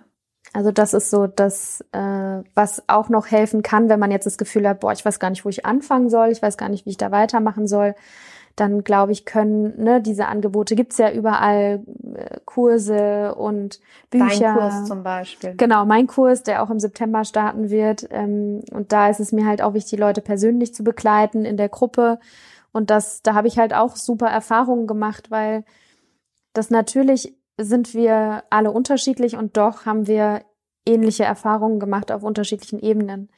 Also das ist so das, äh, was auch noch helfen kann, wenn man jetzt das Gefühl hat, boah, ich weiß gar nicht, wo ich anfangen soll, ich weiß gar nicht, wie ich da weitermachen soll. Dann glaube ich, können ne, diese Angebote gibt's ja überall, äh, Kurse und Bücher. Dein Kurs zum Beispiel. Genau, mein Kurs, der auch im September starten wird. Ähm, und da ist es mir halt auch wichtig, die Leute persönlich zu begleiten in der Gruppe. Und das, da habe ich halt auch super Erfahrungen gemacht, weil das natürlich sind wir alle unterschiedlich und doch haben wir ähnliche Erfahrungen gemacht auf unterschiedlichen Ebenen.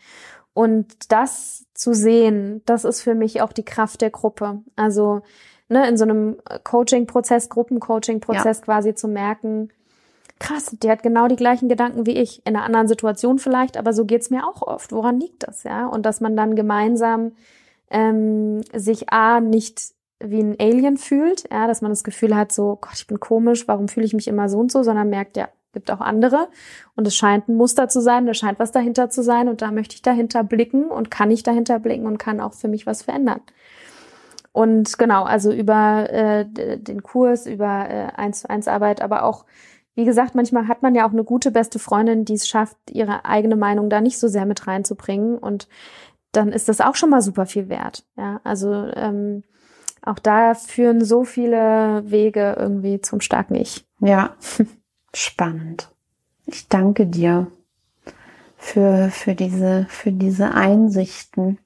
Und das zu sehen, das ist für mich auch die Kraft der Gruppe. Also ne, in so einem Coaching-Prozess, Gruppencoaching-Prozess ja. quasi zu merken, krass, die hat genau die gleichen Gedanken wie ich, in einer anderen Situation vielleicht, aber so geht's mir auch oft. Woran liegt das, ja? Und dass man dann gemeinsam ähm, sich A, nicht wie ein Alien fühlt, ja, dass man das Gefühl hat, so, Gott, ich bin komisch, warum fühle ich mich immer so und so, sondern merkt, ja, gibt auch andere und es scheint ein Muster zu sein, da scheint was dahinter zu sein und da möchte ich dahinter blicken und kann ich dahinter blicken und kann auch für mich was verändern. Und genau, also über äh, den Kurs, über äh, eins zu eins Arbeit, aber auch, wie gesagt, manchmal hat man ja auch eine gute beste Freundin, die es schafft, ihre eigene Meinung da nicht so sehr mit reinzubringen und dann ist das auch schon mal super viel wert. Ja, also ähm, auch da führen so viele Wege irgendwie zum starken Ich. Ja, spannend. Ich danke dir für, für diese, für diese Einsichten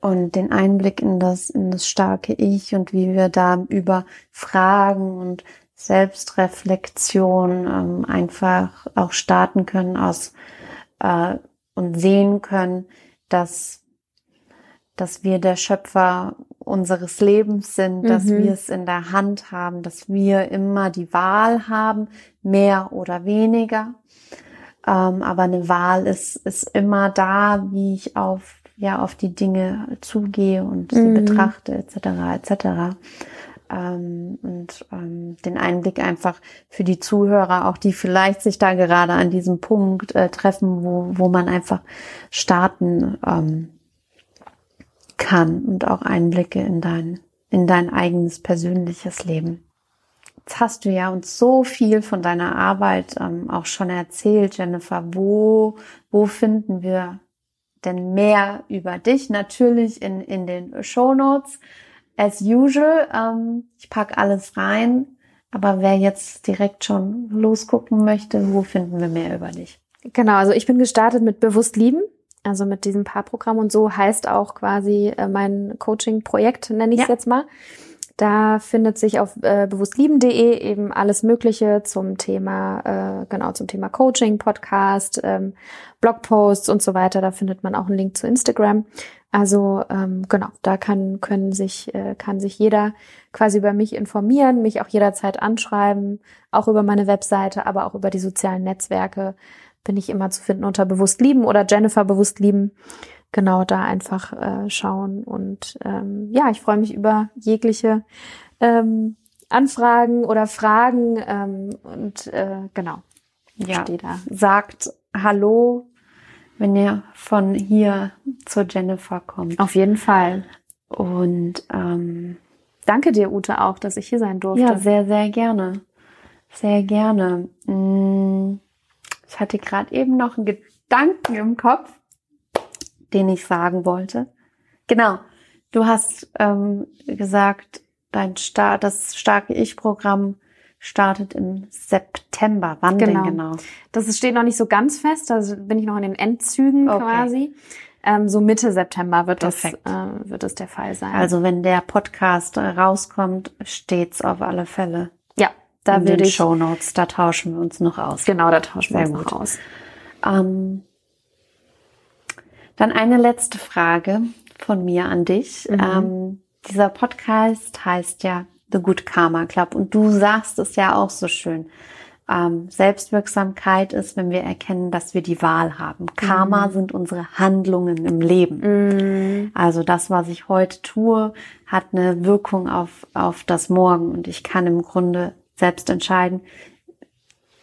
und den Einblick in das, in das starke Ich und wie wir da über Fragen und Selbstreflexion ähm, einfach auch starten können aus äh, und sehen können, dass dass wir der Schöpfer unseres Lebens sind, mhm. dass wir es in der Hand haben, dass wir immer die Wahl haben, mehr oder weniger. Ähm, aber eine Wahl ist, ist immer da, wie ich auf, ja, auf die Dinge zugehe und sie mhm. betrachte, etc., etc. Ähm, und ähm, den Einblick einfach für die Zuhörer, auch die vielleicht sich da gerade an diesem Punkt äh, treffen, wo, wo man einfach starten ähm, kann und auch Einblicke in dein, in dein eigenes persönliches Leben. Jetzt hast du ja uns so viel von deiner Arbeit ähm, auch schon erzählt, Jennifer. Wo, wo finden wir denn mehr über dich? Natürlich in, in den Show Notes. As usual, ähm, ich pack alles rein. Aber wer jetzt direkt schon losgucken möchte, wo finden wir mehr über dich? Genau, also ich bin gestartet mit Bewusst Lieben also mit diesem Paarprogramm und so heißt auch quasi äh, mein Coaching-Projekt, nenne ich es ja. jetzt mal. Da findet sich auf äh, bewusstlieben.de eben alles Mögliche zum Thema, äh, genau, zum Thema Coaching, Podcast, ähm, Blogposts und so weiter. Da findet man auch einen Link zu Instagram. Also ähm, genau, da kann, können sich, äh, kann sich jeder quasi über mich informieren, mich auch jederzeit anschreiben, auch über meine Webseite, aber auch über die sozialen Netzwerke bin ich immer zu finden unter Bewusst Lieben oder Jennifer Bewusst Lieben. Genau da einfach äh, schauen. Und ähm, ja, ich freue mich über jegliche ähm, Anfragen oder Fragen. Ähm, und äh, genau, ja, da. sagt Hallo, wenn ihr von hier zur Jennifer kommt. Auf jeden Fall. Und ähm, danke dir, Ute, auch, dass ich hier sein durfte. Ja, sehr, sehr gerne. Sehr gerne. Mmh. Ich hatte gerade eben noch einen Gedanken im Kopf, den ich sagen wollte. Genau. Du hast ähm, gesagt, dein Start, das starke Ich-Programm startet im September. Wann genau. denn genau? Das steht noch nicht so ganz fest. Da bin ich noch in den Endzügen okay. quasi. Ähm, so Mitte September wird das, äh, wird das der Fall sein. Also wenn der Podcast rauskommt, steht's auf alle Fälle da in den ich, Show Notes, da tauschen wir uns noch aus. Genau, da tauschen Sehr wir uns gut. noch aus. Ähm, dann eine letzte Frage von mir an dich. Mhm. Ähm, dieser Podcast heißt ja The Good Karma Club und du sagst es ja auch so schön. Ähm, Selbstwirksamkeit ist, wenn wir erkennen, dass wir die Wahl haben. Karma mhm. sind unsere Handlungen im Leben. Mhm. Also das, was ich heute tue, hat eine Wirkung auf, auf das Morgen und ich kann im Grunde selbst entscheiden,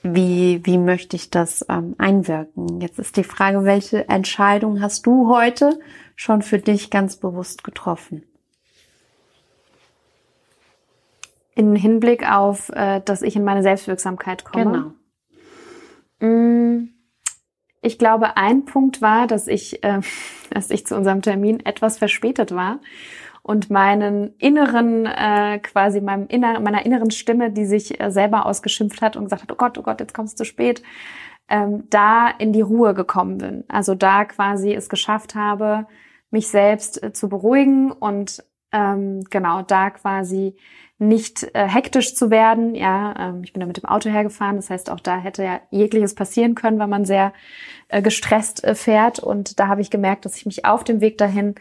wie, wie möchte ich das ähm, einwirken. Jetzt ist die Frage, welche Entscheidung hast du heute schon für dich ganz bewusst getroffen? In Hinblick auf, äh, dass ich in meine Selbstwirksamkeit komme. Genau. Mm, ich glaube, ein Punkt war, dass ich, äh, dass ich zu unserem Termin etwas verspätet war und meinen inneren, äh, quasi meinem inner, meiner inneren Stimme, die sich äh, selber ausgeschimpft hat und gesagt hat, oh Gott, oh Gott, jetzt kommst du zu spät, ähm, da in die Ruhe gekommen bin. Also da quasi es geschafft habe, mich selbst äh, zu beruhigen und ähm, genau, da quasi nicht äh, hektisch zu werden. Ja, ähm, ich bin da mit dem Auto hergefahren. Das heißt, auch da hätte ja jegliches passieren können, wenn man sehr äh, gestresst äh, fährt. Und da habe ich gemerkt, dass ich mich auf dem Weg dahin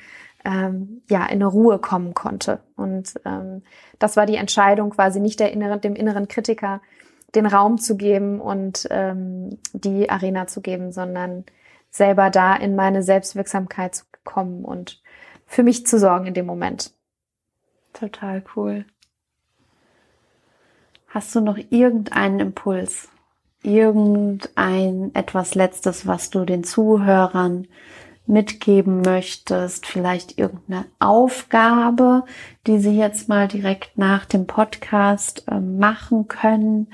ähm, ja in Ruhe kommen konnte. Und ähm, das war die Entscheidung, quasi nicht der inneren, dem inneren Kritiker den Raum zu geben und ähm, die Arena zu geben, sondern selber da in meine Selbstwirksamkeit zu kommen und für mich zu sorgen in dem Moment. Total cool. Hast du noch irgendeinen Impuls? Irgendein etwas Letztes, was du den Zuhörern mitgeben möchtest? Vielleicht irgendeine Aufgabe, die sie jetzt mal direkt nach dem Podcast äh, machen können,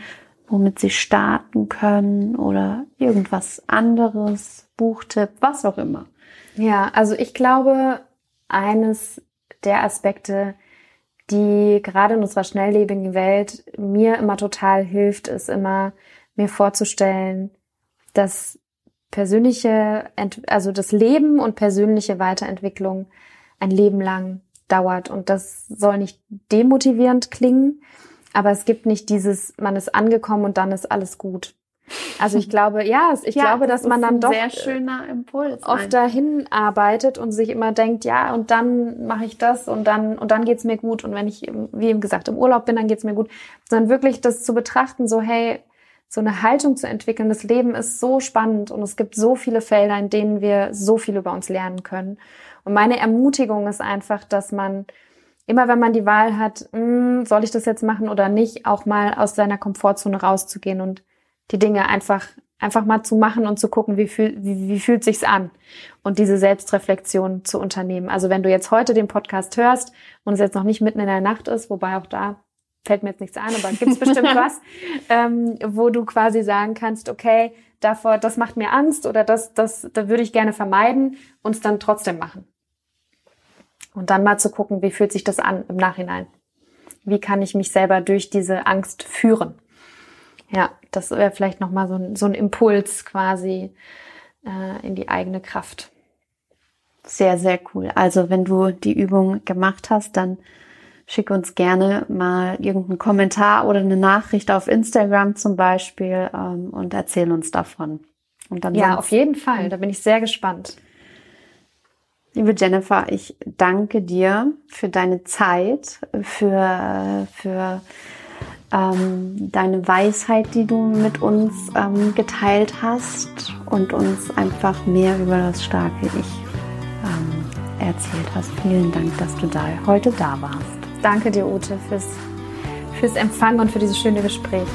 womit sie starten können oder irgendwas anderes, Buchtipp, was auch immer. Ja, also ich glaube, eines der Aspekte, die gerade in unserer schnelllebigen Welt mir immer total hilft, ist immer mir vorzustellen, dass persönliche, also das Leben und persönliche Weiterentwicklung ein Leben lang dauert. Und das soll nicht demotivierend klingen, aber es gibt nicht dieses, man ist angekommen und dann ist alles gut. Also ich glaube, ja, ich ja, glaube, dass man dann doch sehr schöner Impuls oft dahin arbeitet und sich immer denkt, ja, und dann mache ich das und dann und dann geht's mir gut und wenn ich wie eben gesagt im Urlaub bin, dann geht's mir gut, sondern wirklich das zu betrachten, so hey, so eine Haltung zu entwickeln. Das Leben ist so spannend und es gibt so viele Felder, in denen wir so viel über uns lernen können. Und meine Ermutigung ist einfach, dass man immer, wenn man die Wahl hat, mh, hm, soll ich das jetzt machen oder nicht, auch mal aus seiner Komfortzone rauszugehen und die Dinge einfach einfach mal zu machen und zu gucken, wie, fühl, wie, wie fühlt sich's an und diese Selbstreflexion zu unternehmen. Also wenn du jetzt heute den Podcast hörst und es jetzt noch nicht mitten in der Nacht ist, wobei auch da fällt mir jetzt nichts ein, aber gibt's bestimmt was, ähm, wo du quasi sagen kannst, okay, davor, das macht mir Angst oder das, das, da würde ich gerne vermeiden und es dann trotzdem machen. Und dann mal zu gucken, wie fühlt sich das an im Nachhinein? Wie kann ich mich selber durch diese Angst führen? Ja, das wäre vielleicht nochmal so ein, so ein Impuls quasi äh, in die eigene Kraft. Sehr, sehr cool. Also wenn du die Übung gemacht hast, dann schick uns gerne mal irgendeinen Kommentar oder eine Nachricht auf Instagram zum Beispiel ähm, und erzähl uns davon. Und dann ja, auf jeden Fall. Da bin ich sehr gespannt. Liebe Jennifer, ich danke dir für deine Zeit, für, für ähm, deine Weisheit, die du mit uns ähm, geteilt hast und uns einfach mehr über das starke Ich ähm, erzählt hast. Vielen Dank, dass du da heute da warst. Danke dir, Ute, fürs, fürs Empfangen und für dieses schöne Gespräch.